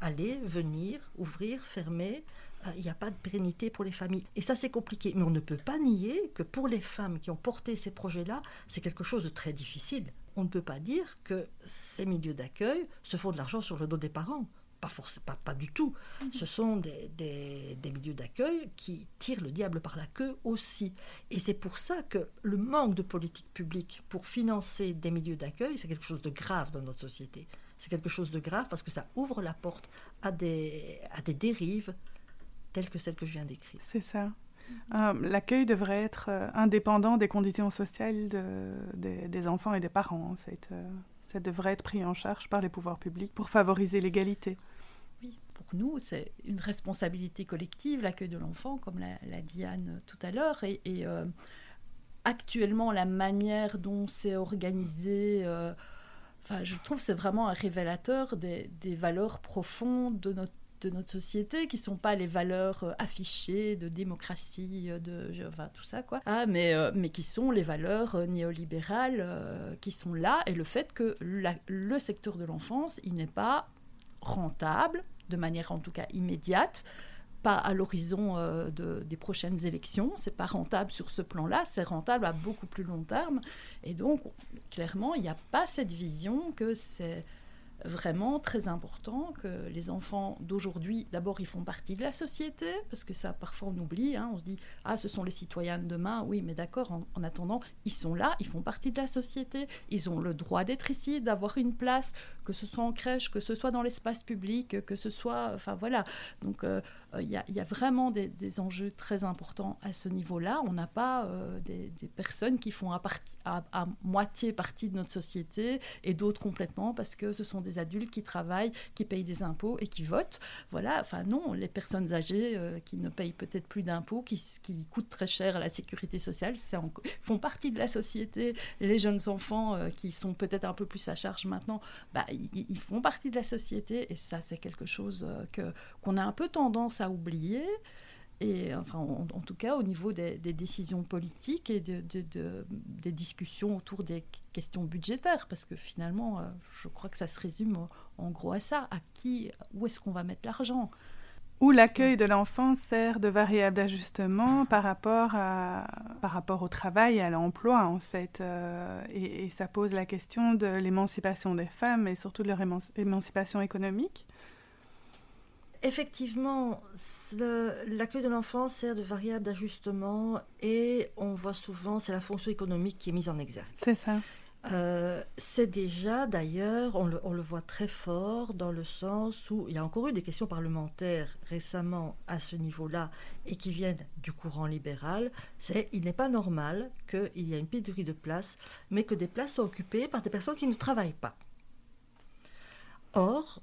aller, venir, ouvrir, fermer. Euh, il n'y a pas de pérennité pour les familles. Et ça, c'est compliqué. Mais on ne peut pas nier que pour les femmes qui ont porté ces projets-là, c'est quelque chose de très difficile. On ne peut pas dire que ces milieux d'accueil se font de l'argent sur le dos des parents. Pas, pas, pas, du tout. Mhm. Ce sont des, des, milieux d'accueil qui tirent le diable par la queue aussi. Et c'est pour ça que le manque de politique publique pour financer des milieux d'accueil, c'est quelque chose de grave dans notre société. C'est quelque chose de grave parce que ça ouvre la porte à des, à des dérives telles que celles que je viens d'écrire. C'est ça. Euh, l'accueil devrait être euh, indépendant des conditions sociales de, des enfants et des parents, en fait. Euh, ça devrait être pris en charge par les pouvoirs publics pour favoriser l'égalité pour nous, c'est une responsabilité collective, l'accueil de l'enfant, comme l'a dit Anne tout à l'heure. Et, euh, actuellement, la manière dont c'est organisé, euh, enfin, je trouve c'est vraiment un révélateur des, valeurs profondes de notre de notre société qui sont pas les valeurs euh, affichées de démocratie de enfin, tout ça quoi ah, mais mais qui sont les valeurs néolibérales qui sont là et le fait que le secteur de l'enfance il n'est pas rentable de manière en tout cas immédiate, pas à l'horizon euh, des prochaines élections. C'est pas rentable sur ce plan-là, c'est rentable à beaucoup plus long terme. Et donc, clairement, il n'y a pas cette vision que c'est vraiment très important que les enfants d'aujourd'hui, d'abord, ils font partie de la société, parce que ça, parfois, on oublie. Hein. on se dit, ah, ce sont les citoyens de demain. Oui, mais d'accord, en, attendant, ils sont là, ils font partie de la société, ils ont le droit d'être ici, d'avoir une place, que ce soit en crèche, que ce soit dans l'espace public, que ce soit. Enfin, voilà. Donc, euh, euh, il y, a vraiment des, enjeux très importants à ce niveau-là. On n'a pas euh, des, personnes qui font à, à, moitié partie de notre société et d'autres complètement parce que ce sont des adultes qui travaillent, qui payent des impôts et qui votent. Voilà, enfin non, les personnes âgées euh, qui ne payent peut-être plus d'impôts, qui, qui, coûtent très cher à la sécurité sociale, en, font partie de la société. Les jeunes enfants euh, qui sont peut-être un peu plus à charge maintenant, bah, ils, font partie de la société et ça c'est quelque chose que qu'on a un peu tendance à oublier enfin, en, tout cas au niveau des, décisions politiques et de, des discussions autour des questions budgétaires, parce que finalement, euh, je crois que ça se résume en gros à ça, à qui, où est-ce qu'on va mettre l'argent Où l'accueil de l'enfant sert de variable d'ajustement par rapport, par rapport au travail et à l'emploi, en fait. Euh, et, ça pose la question de l'émancipation des femmes et surtout de leur émancipation économique. Effectivement, l'accueil de l'enfant sert de variable d'ajustement et on voit souvent, c'est la fonction économique qui est mise en exergue. C'est ça. Euh, c'est déjà d'ailleurs, on le, voit très fort dans le sens où il y a encore eu des questions parlementaires récemment à ce niveau-là et qui viennent du courant libéral. C'est il n'est pas normal qu'il y ait une pénurie de places, mais que des places soient occupées par des personnes qui ne travaillent pas. Or,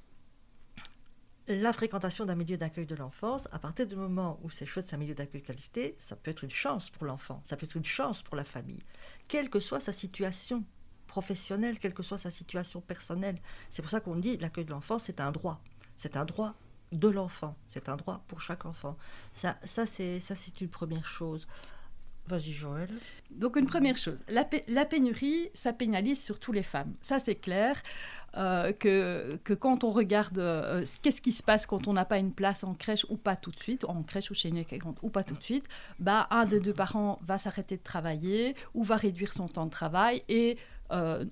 la fréquentation d'un milieu d'accueil de l'enfance, à partir du moment où c'est chouette, c'est un milieu d'accueil de qualité, ça peut être une chance pour l'enfant, ça peut être une chance pour la famille, quelle que soit sa situation professionnelle, quelle que soit sa situation personnelle. C'est pour ça qu'on dit l'accueil de l'enfant, c'est un droit. C'est un droit de l'enfant. C'est un droit pour chaque enfant. Ça, ça c'est une première chose. Vas-y Joël. Donc une première chose, la, pénurie, ça pénalise surtout les femmes. Ça c'est clair. Euh, que, que, quand on regarde euh, qu'est-ce qui se passe quand on n'a pas une place en crèche ou pas tout de suite, en crèche ou chez une ou pas tout de suite, bah, un des deux parents va s'arrêter de travailler ou va réduire son temps de travail et euh,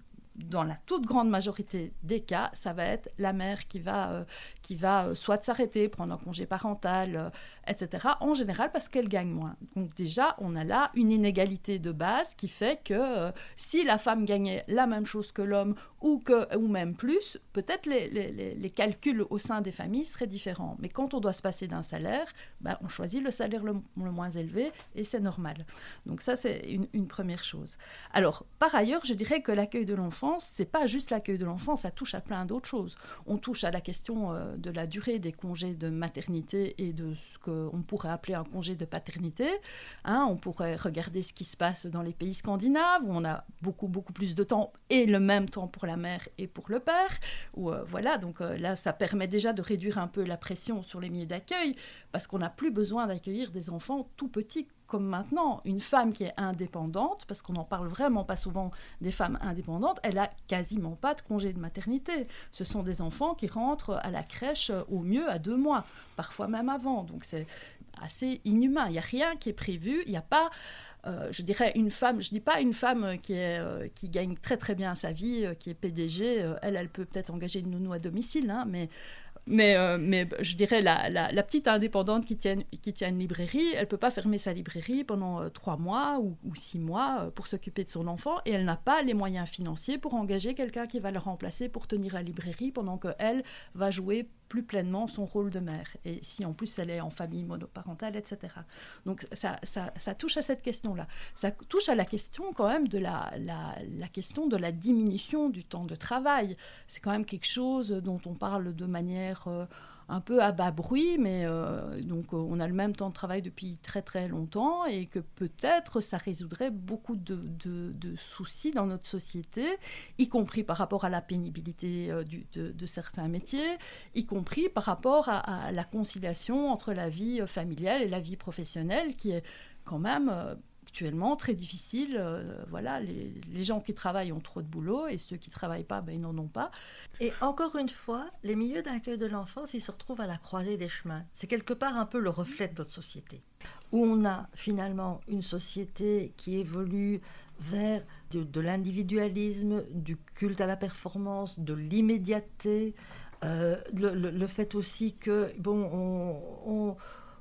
dans la toute grande majorité des cas, ça va être la mère qui va, euh, qui va euh, soit s'arrêter, prendre un congé parental, euh, etc. En général parce qu'elle gagne moins. Donc déjà, on a là une inégalité de base qui fait que si la femme gagnait la même chose que l'homme ou, ou même plus, peut-être les, les, les, calculs au sein des familles seraient différents. Mais quand on doit se passer d'un salaire, ben, on choisit le salaire le, moins élevé et c'est normal. Donc ça, c'est une première chose. Alors, par ailleurs, je dirais que l'accueil de l'enfant c'est pas juste l'accueil de l'enfant, ça touche à plein d'autres choses. On touche à la question euh, de la durée des congés de maternité et de ce qu'on pourrait appeler un congé de paternité. Hein. on pourrait regarder ce qui se passe dans les pays scandinaves où on a beaucoup beaucoup plus de temps et le même temps pour la mère et pour le père. Euh, voilà, donc euh, là, ça permet déjà de réduire un peu la pression sur les milieux d'accueil parce qu'on n'a plus besoin d'accueillir des enfants tout petits comme maintenant, une femme qui est indépendante, parce qu'on n'en parle vraiment pas souvent des femmes indépendantes, elle a quasiment pas de congé de maternité. Ce sont des enfants qui rentrent à la crèche euh, au mieux à deux mois, parfois même avant. Donc c'est assez inhumain. Il n'y a rien qui est prévu. Il n'y a pas, euh, je dirais, une femme, je dis pas une femme euh, qui gagne très très bien sa vie, qui est PDG, elle, elle peut peut-être engager une nounou à domicile, hein, mais mais, euh, mais je dirais, la, la, petite indépendante qui tient, qui tient une librairie, elle ne peut pas fermer sa librairie pendant euh, trois mois ou, ou, six mois euh, pour s'occuper de son enfant et elle n'a pas les moyens financiers pour engager quelqu'un qui va le remplacer pour tenir la librairie pendant qu'elle va jouer plus pleinement son rôle de mère. Et si en plus elle est en famille monoparentale, etc. Donc ça, ça, ça touche à cette question-là. Ça touche à la question quand même de la, la, la, question de la diminution du temps de travail. C'est quand même quelque chose dont on parle de manière... Euh, un peu à bas bruit, mais euh, donc euh, on a le même temps de travail depuis très très longtemps et que peut-être ça résoudrait beaucoup de, de, soucis dans notre société, y compris par rapport à la pénibilité euh, de, certains métiers, y compris par rapport à, la conciliation entre la vie familiale et la vie professionnelle qui est quand même actuellement très difficile. Euh, voilà, les, gens qui travaillent ont trop de boulot et ceux qui travaillent pas, ben, ils n'en ont pas. Et encore une fois, les milieux d'accueil de l'enfance, ils se retrouvent à la croisée des chemins. C'est quelque part un peu le reflet de notre société, où on a finalement une société qui évolue vers de, l'individualisme, du culte à la performance, de l'immédiateté, euh, le, fait aussi que bon, on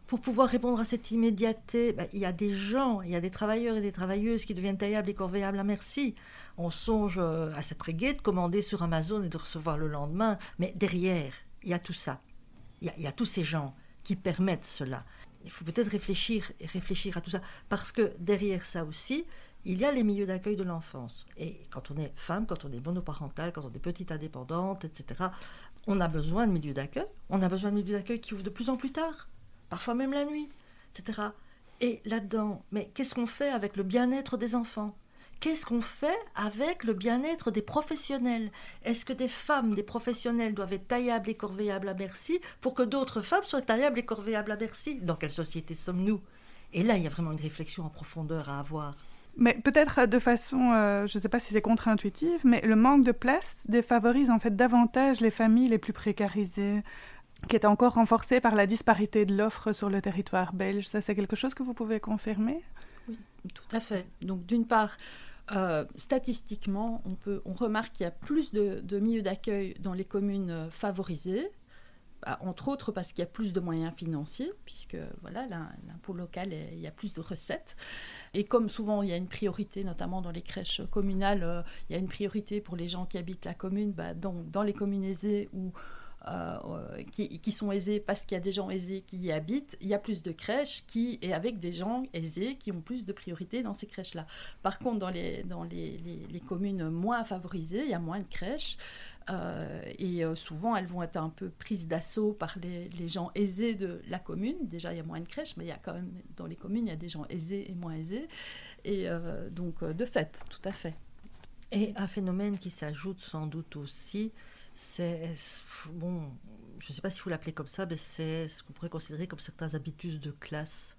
pour pouvoir répondre à cette immédiateté, ben, il y a des gens, il y a des travailleurs et des travailleuses qui deviennent taillables et corvéables à merci. On songe euh, à cette reggae de commander sur Amazon et de recevoir le lendemain, mais derrière, il y a tout ça. Il y a, tous ces gens qui permettent cela. Il faut peut-être réfléchir, réfléchir à tout ça, parce que derrière ça aussi, il y a les milieux d'accueil de l'enfance. Et quand on est femme, quand on est monoparentale, quand on est petite indépendante, etc., on a besoin de milieux d'accueil. On a besoin de milieux d'accueil qui ouvrent de plus en plus tard, parfois même la nuit, etc. Et là-dedans, mais qu'est-ce qu'on fait avec le bien-être des enfants? Qu'est-ce qu'on fait avec le bien-être des professionnels? Est-ce que des femmes, des professionnels doivent être taillables et corvéables à merci pour que d'autres femmes soient taillables et corvéables à merci Dans quelle société sommes-nous? Et là, il y a vraiment une réflexion en profondeur à avoir. Mais peut-être de façon, euh, je ne sais pas si c'est contre-intuitive, mais le manque de place défavorise en fait davantage les familles les plus précarisées, qui est encore renforcée par la disparité de l'offre sur le territoire belge. Ça, c'est quelque chose que vous pouvez confirmer? Oui, tout à fait. Donc, d'une part, euh, statistiquement, on, peut, on remarque qu'il y a plus de, milieux d'accueil dans les communes euh, favorisées, bah, entre autres parce qu'il y a plus de moyens financiers, puisque voilà, l'impôt local, il y a plus de recettes. Et comme souvent il y a une priorité, notamment dans les crèches communales, euh, il y a une priorité pour les gens qui habitent la commune, bah, dans, dans, les communes aisées où euh, euh, qui, sont aisés parce qu'il y a des gens aisés qui y habitent, il y a plus de crèches qui, et avec des gens aisés qui ont plus de priorité dans ces crèches-là. Par contre, dans les, dans les, les, communes moins favorisées, il y a moins de crèches. Euh, et souvent, elles vont être un peu prises d'assaut par les, les, gens aisés de la commune. Déjà, il y a moins de crèches, mais il y a quand même, dans les communes, il y a des gens aisés et moins aisés. Et donc, de fait, tout à fait. Et un phénomène qui s'ajoute sans doute aussi, c'est bon, je ne sais pas si vous l'appelez comme ça, mais c'est ce qu'on pourrait considérer comme certains habitus de classe.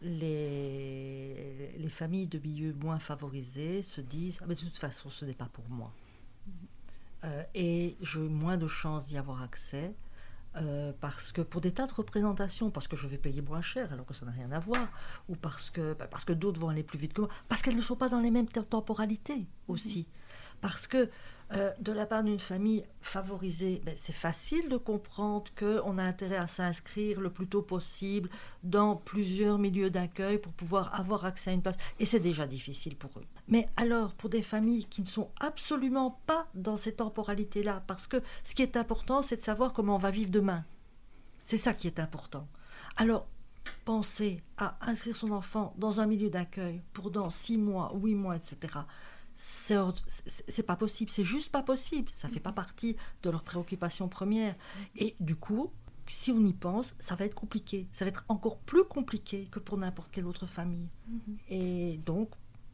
Les, les familles de milieux moins favorisés se disent ah, mais de toute façon ce n'est pas pour moi euh, et j'ai moins de chances d'y avoir accès euh, parce que pour des tas de représentations, parce que je vais payer moins cher alors que ça n'a rien à voir, ou parce que, bah, parce que d'autres vont aller plus vite que moi, parce qu'elles ne sont pas dans les mêmes temporalités aussi. Parce que euh, de la part d'une famille favorisée, ben, c'est facile de comprendre qu'on a intérêt à s'inscrire le plus tôt possible dans plusieurs milieux d'accueil pour pouvoir avoir accès à une place. Et c'est déjà difficile pour eux. Mais alors, pour des familles qui ne sont absolument pas dans ces temporalités-là, parce que ce qui est important, c'est de savoir comment on va vivre demain. C'est ça qui est important. Alors, penser à inscrire son enfant dans un milieu d'accueil pour dans six mois, huit mois, etc c'est pas possible, c'est juste pas possible. Ça fait pas partie de leurs préoccupations premières. Et du coup, si on y pense, ça va être compliqué. Ça va être encore plus compliqué que pour n'importe quelle autre famille. Mhm. Et donc,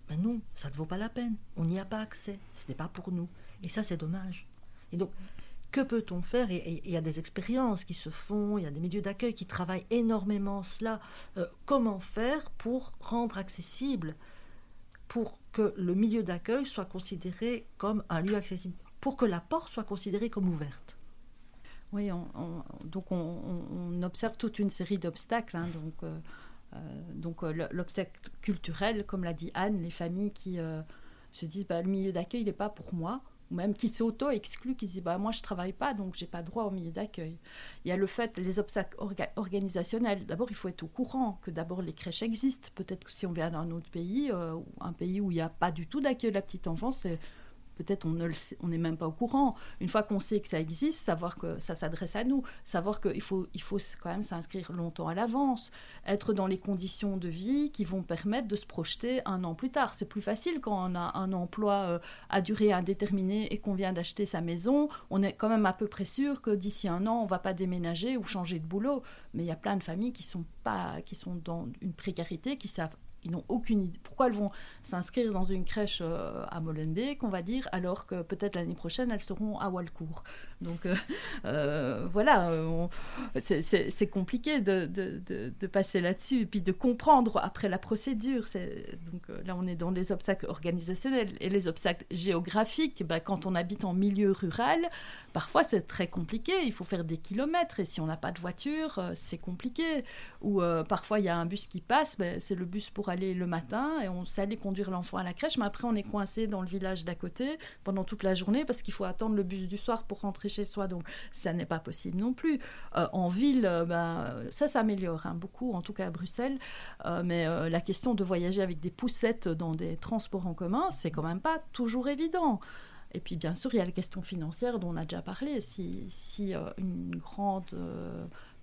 ben non, ça ne vaut pas la peine. On n'y a pas accès. Ce n'est pas pour nous. Et ça, c'est dommage. Et donc, que peut-on faire? Et il y a des expériences qui se font, il y a des milieux d'accueil qui travaillent énormément cela. Euh, comment faire pour rendre accessible pour que le milieu d'accueil soit considéré comme un lieu accessible, pour que la porte soit considérée comme ouverte. Oui, donc on, observe toute une série d'obstacles. Hein, donc euh, euh, donc euh, l'obstacle culturel, comme l'a dit Anne, les familles qui se disent bah, le milieu d'accueil n'est pas pour moi ou même qui s'auto-excluent, qui disent bah, Moi, je ne travaille pas, donc je n'ai pas droit au milieu d'accueil. Il y a le fait, les obstacles organisationnels. D'abord, il faut être au courant que d'abord les crèches existent. Peut-être que si on vient d'un autre pays, euh, un pays où il n'y a pas du tout d'accueil de la petite enfance, peut-être on ne on n'est même pas au courant. Une fois qu'on sait que ça existe, savoir que ça s'adresse à nous, savoir qu'il faut, il faut quand même s'inscrire longtemps à l'avance, être dans les conditions de vie qui vont permettre de se projeter un an plus tard. C'est plus facile quand on a un emploi euh, à durée indéterminée et qu'on vient d'acheter sa maison. On est quand même à peu près sûr que d'ici un an, on va pas déménager ou changer de boulot. Mais il y a plein de familles qui sont pas, qui sont dans une précarité, qui savent ils n'ont aucune idée. Pourquoi elles vont s'inscrire dans une crèche euh, à Molenbeek, on va dire, alors que peut-être l'année prochaine, elles seront à Walcourt Donc euh, euh, voilà, c'est compliqué de, passer là-dessus et puis de comprendre après la procédure. Donc là, on est dans les obstacles organisationnels et les obstacles géographiques. Bah, quand on habite en milieu rural, parfois c'est très compliqué. Il faut faire des kilomètres et si on n'a pas de voiture, c'est compliqué. Ou parfois il y a un bus qui passe, bah, c'est le bus pour aller le matin et on sait aller conduire l'enfant à la crèche, mais après on est coincé dans le village d'à côté pendant toute la journée parce qu'il faut attendre le bus du soir pour rentrer chez soi. Donc ça n'est pas possible non plus. Euh, en ville, euh, ben, ça s'améliore hein, beaucoup, en tout cas à Bruxelles. Euh, mais la question de voyager avec des poussettes dans des transports en commun, c'est quand même pas toujours évident. Et puis bien sûr, il y a la question financière dont on a déjà parlé. Si, si une grande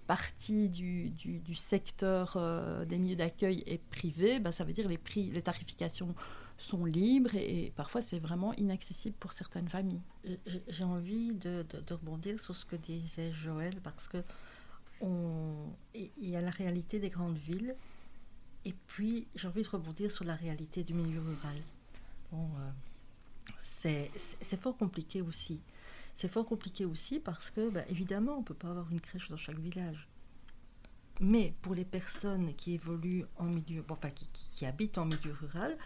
partie du, secteur euh, des milieux d'accueil est privée, bah, ça veut dire les prix, les tarifications sont libres et, parfois c'est vraiment inaccessible pour certaines familles. J'ai envie de, rebondir sur ce que disait Joël parce que il y a la réalité des grandes villes et puis j'ai envie de rebondir sur la réalité du milieu rural. Bon, euh, c'est fort compliqué aussi. C'est fort compliqué aussi parce que, bah, évidemment, on ne peut pas avoir une crèche dans chaque village. Mais pour les personnes qui évoluent en milieu, enfin qui, habitent en milieu rural,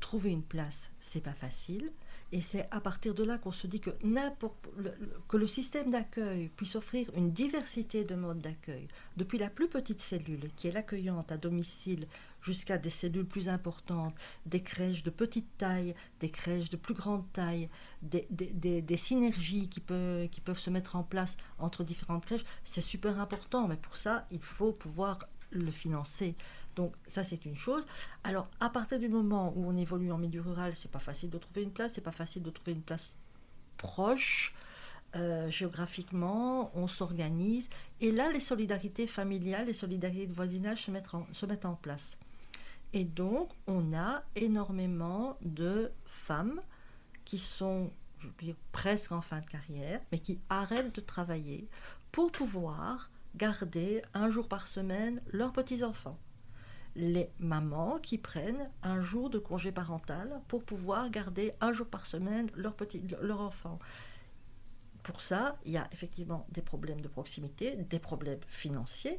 trouver une place, c'est pas facile. Et c'est à partir de là qu'on se dit que, le, que le système d'accueil puisse offrir une diversité de modes d'accueil, depuis la plus petite cellule, qui est l'accueillante à domicile, jusqu'à des cellules plus importantes, des crèches de petite taille, des crèches de plus grande taille, des, synergies qui qui peuvent se mettre en place entre différentes crèches, c'est super important. Mais pour ça, il faut pouvoir le financer. Donc ça c'est une chose. Alors à partir du moment où on évolue en milieu rural, c'est pas facile de trouver une place, c'est pas facile de trouver une place proche. Euh, géographiquement, on s'organise. Et là, les solidarités familiales, les solidarités de voisinage se mettent en, se mettent en place. Et donc, on a énormément de femmes qui sont, je veux dire, presque en fin de carrière, mais qui arrêtent de travailler pour pouvoir garder un jour par semaine leurs petits-enfants les mamans qui prennent un jour de congé parental pour pouvoir garder un jour par semaine leur, petit, leur enfant. Pour ça, il y a effectivement des problèmes de proximité, des problèmes financiers.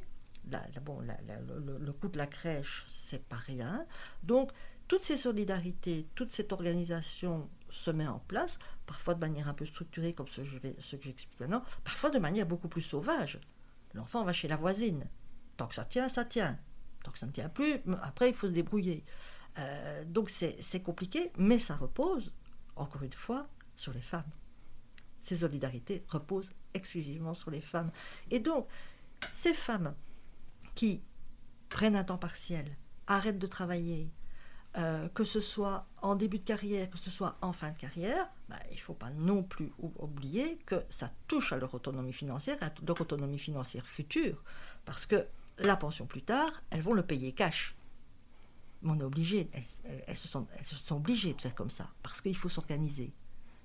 bon, le, coût de la crèche, c'est pas rien. Donc, toutes ces solidarités, toute cette organisation se met en place, parfois de manière un peu structurée, comme je ce que j'explique maintenant, parfois de manière beaucoup plus sauvage. L'enfant va chez la voisine. Tant que ça tient, ça tient. Donc ça ne tient plus. Après, il faut se débrouiller. Euh, donc c'est compliqué, mais ça repose, encore une fois, sur les femmes. Ces solidarités reposent exclusivement sur les femmes. Et donc, ces femmes qui prennent un temps partiel, arrêtent de travailler, euh, que ce soit en début de carrière, que ce soit en fin de carrière, bah, il ne faut pas non plus oublier que ça touche à leur autonomie financière, à leur autonomie financière future. Parce que la pension plus tard, elles vont le payer cash. on est obligé, elles, se sont, obligées de faire comme ça, parce qu'il faut s'organiser.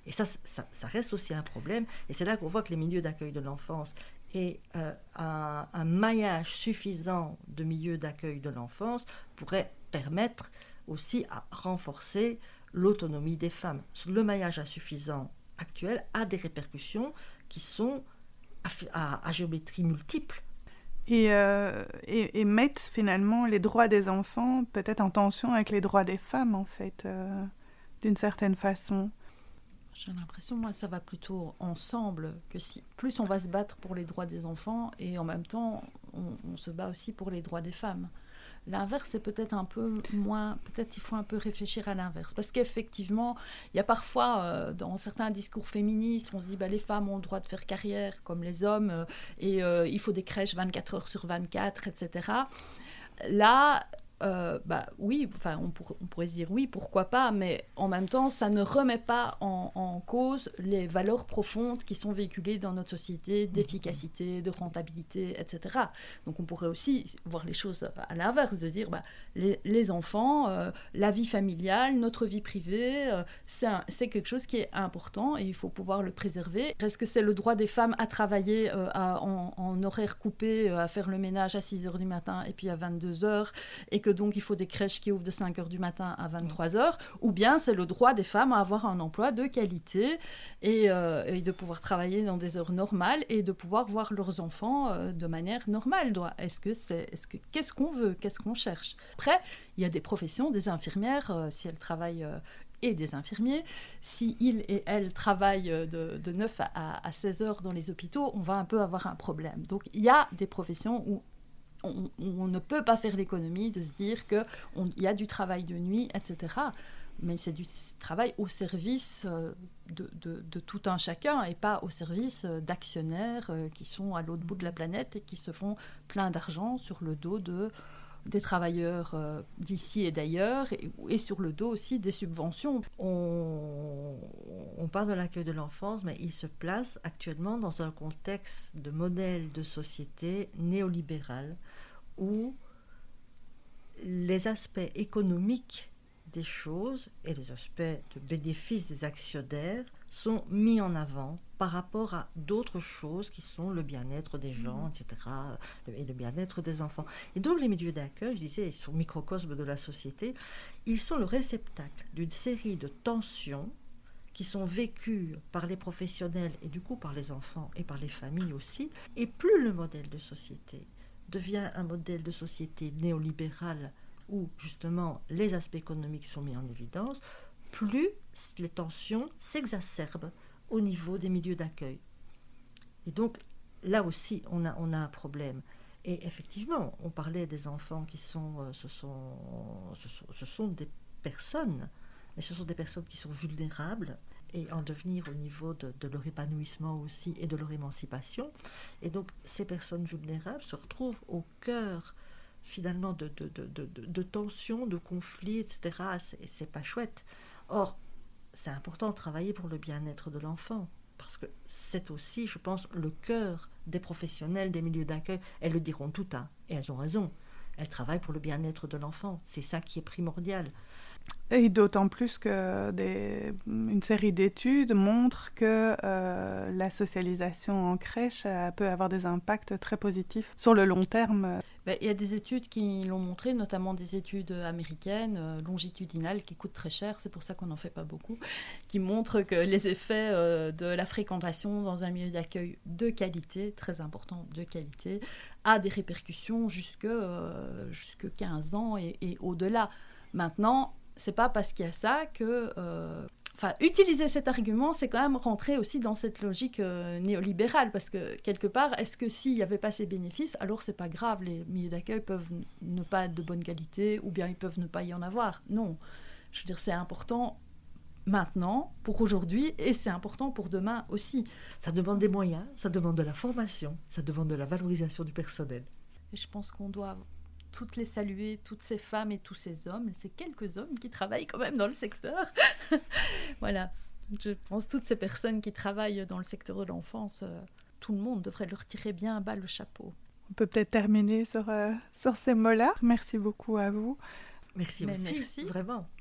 Et ça, ça, reste aussi un problème. Et c'est là qu'on voit que les milieux d'accueil de l'enfance et euh, un, maillage suffisant de milieux d'accueil de l'enfance pourrait permettre aussi à renforcer l'autonomie des femmes. Le maillage insuffisant actuel a des répercussions qui sont à géométrie multiple euh, et, mettre finalement les droits des enfants peut-être en tension avec les droits des femmes, en fait, euh, d'une certaine façon. J'ai l'impression, moi, ça va plutôt ensemble, que si plus on va se battre pour les droits des enfants, et en même temps, on se bat aussi pour les droits des femmes. L'inverse, c'est peut-être un peu moins, peut-être il faut un peu réfléchir à l'inverse. Parce qu'effectivement, il y a parfois, euh, dans certains discours féministes, on se dit, bah, les femmes ont le droit de faire carrière comme les hommes, euh, et euh, il faut des crèches 24 heures sur 24, etc. Là, euh, bah oui, enfin on, pourrait se dire oui, pourquoi pas, mais en même temps, ça ne remet pas en, cause les valeurs profondes qui sont véhiculées dans notre société d'efficacité, de rentabilité, etc. Donc on pourrait aussi voir les choses à l'inverse, de dire bah, les, enfants, euh, la vie familiale, notre vie privée, euh, c'est quelque chose qui est important et il faut pouvoir le préserver. Est-ce que c'est le droit des femmes à travailler en, en, horaire coupé, à faire le ménage à 6 h du matin et puis à 22 h et que donc il faut des crèches qui ouvrent de 5 heures du matin à 23 heures, ou bien c'est le droit des femmes à avoir un emploi de qualité euh, et, de pouvoir travailler dans des heures normales et de pouvoir voir leurs enfants euh, de manière normale. Est-ce que c'est, est-ce que qu'est-ce qu'on veut, qu'est-ce qu'on cherche? Après, il y a des professions, des infirmières, euh, si elles travaillent et des infirmiers. Si ils et elles travaillent de, de 9 à, à, 16 heures dans les hôpitaux, on va un peu avoir un problème. Donc il y a des professions où on, ne peut pas faire l'économie de se dire qu'il y a du travail de nuit, etc. Mais c'est du travail au service euh, de, tout un chacun et pas au service euh, d'actionnaires euh, qui sont à l'autre bout de la planète et qui se font plein d'argent sur le dos de des travailleurs d'ici et d'ailleurs, et, sur le dos aussi des subventions. On, on parle de l'accueil de l'enfance, mais il se place actuellement dans un contexte de modèle de société néolibéral où les aspects économiques des choses et les aspects de bénéfice des actionnaires sont mis en avant par rapport à d'autres choses qui sont le bien-être des gens, mmh. etc., et le bien-être des enfants. Et donc les milieux d'accueil, je disais, ils sont microcosmes de la société, ils sont le réceptacle d'une série de tensions qui sont vécues par les professionnels et du coup par les enfants et par les familles aussi. Et plus le modèle de société devient un modèle de société néolibéral où justement les aspects économiques sont mis en évidence, plus les tensions s'exacerbent au niveau des milieux d'accueil. Et donc là aussi, on a, on a un problème. Et effectivement, on parlait des enfants qui sont, euh, ce, sont, ce, sont, des personnes, mais ce sont des personnes qui sont vulnérables et en devenir au niveau de, leur épanouissement aussi et de leur émancipation. Et donc ces personnes vulnérables se retrouvent au cœur finalement de, de, de, de tensions, de conflits, etc. C'est pas chouette. Or, c'est important de travailler pour le bien-être de l'enfant, parce que c'est aussi, je pense, le cœur des professionnels des milieux d'accueil. Elles le diront tout, hein, et elles ont raison. Elles travaillent pour le bien-être de l'enfant. C'est ça qui est primordial. Et d'autant plus que une série d'études montrent que euh, la socialisation en crèche euh, peut avoir des impacts très positifs sur le long terme. Ben, il y a des études qui l'ont montré, notamment des études américaines, euh, longitudinales, qui coûtent très cher, c'est pour ça qu'on n'en fait pas beaucoup, qui montrent que les effets de la fréquentation dans un milieu d'accueil de qualité, très important de qualité, a des répercussions jusque, jusque 15 ans et, et au-delà. Maintenant, c'est pas parce qu'il y a ça que. Euh, enfin, utiliser cet argument, c'est quand même rentrer aussi dans cette logique euh, néolibérale, parce que quelque part, est-ce que s'il n'y avait pas ces bénéfices, alors c'est pas grave, les milieux d'accueil peuvent ne pas être de bonne qualité, ou bien ils peuvent ne pas y en avoir. Non, je veux dire, c'est important maintenant, pour aujourd'hui, et c'est important pour demain aussi. Ça demande des moyens, ça demande de la formation, ça demande de la valorisation du personnel. Et je pense qu'on doit toutes les saluer, toutes ces femmes et tous ces hommes, ces quelques hommes qui travaillent quand même dans le secteur. *laughs* voilà, je pense toutes ces personnes qui travaillent dans le secteur de l'enfance, euh, tout le monde devrait leur tirer bien bas le chapeau. On peut peut-être terminer sur, euh, sur ces mots-là. Merci beaucoup à vous. Merci aussi, merci. vraiment.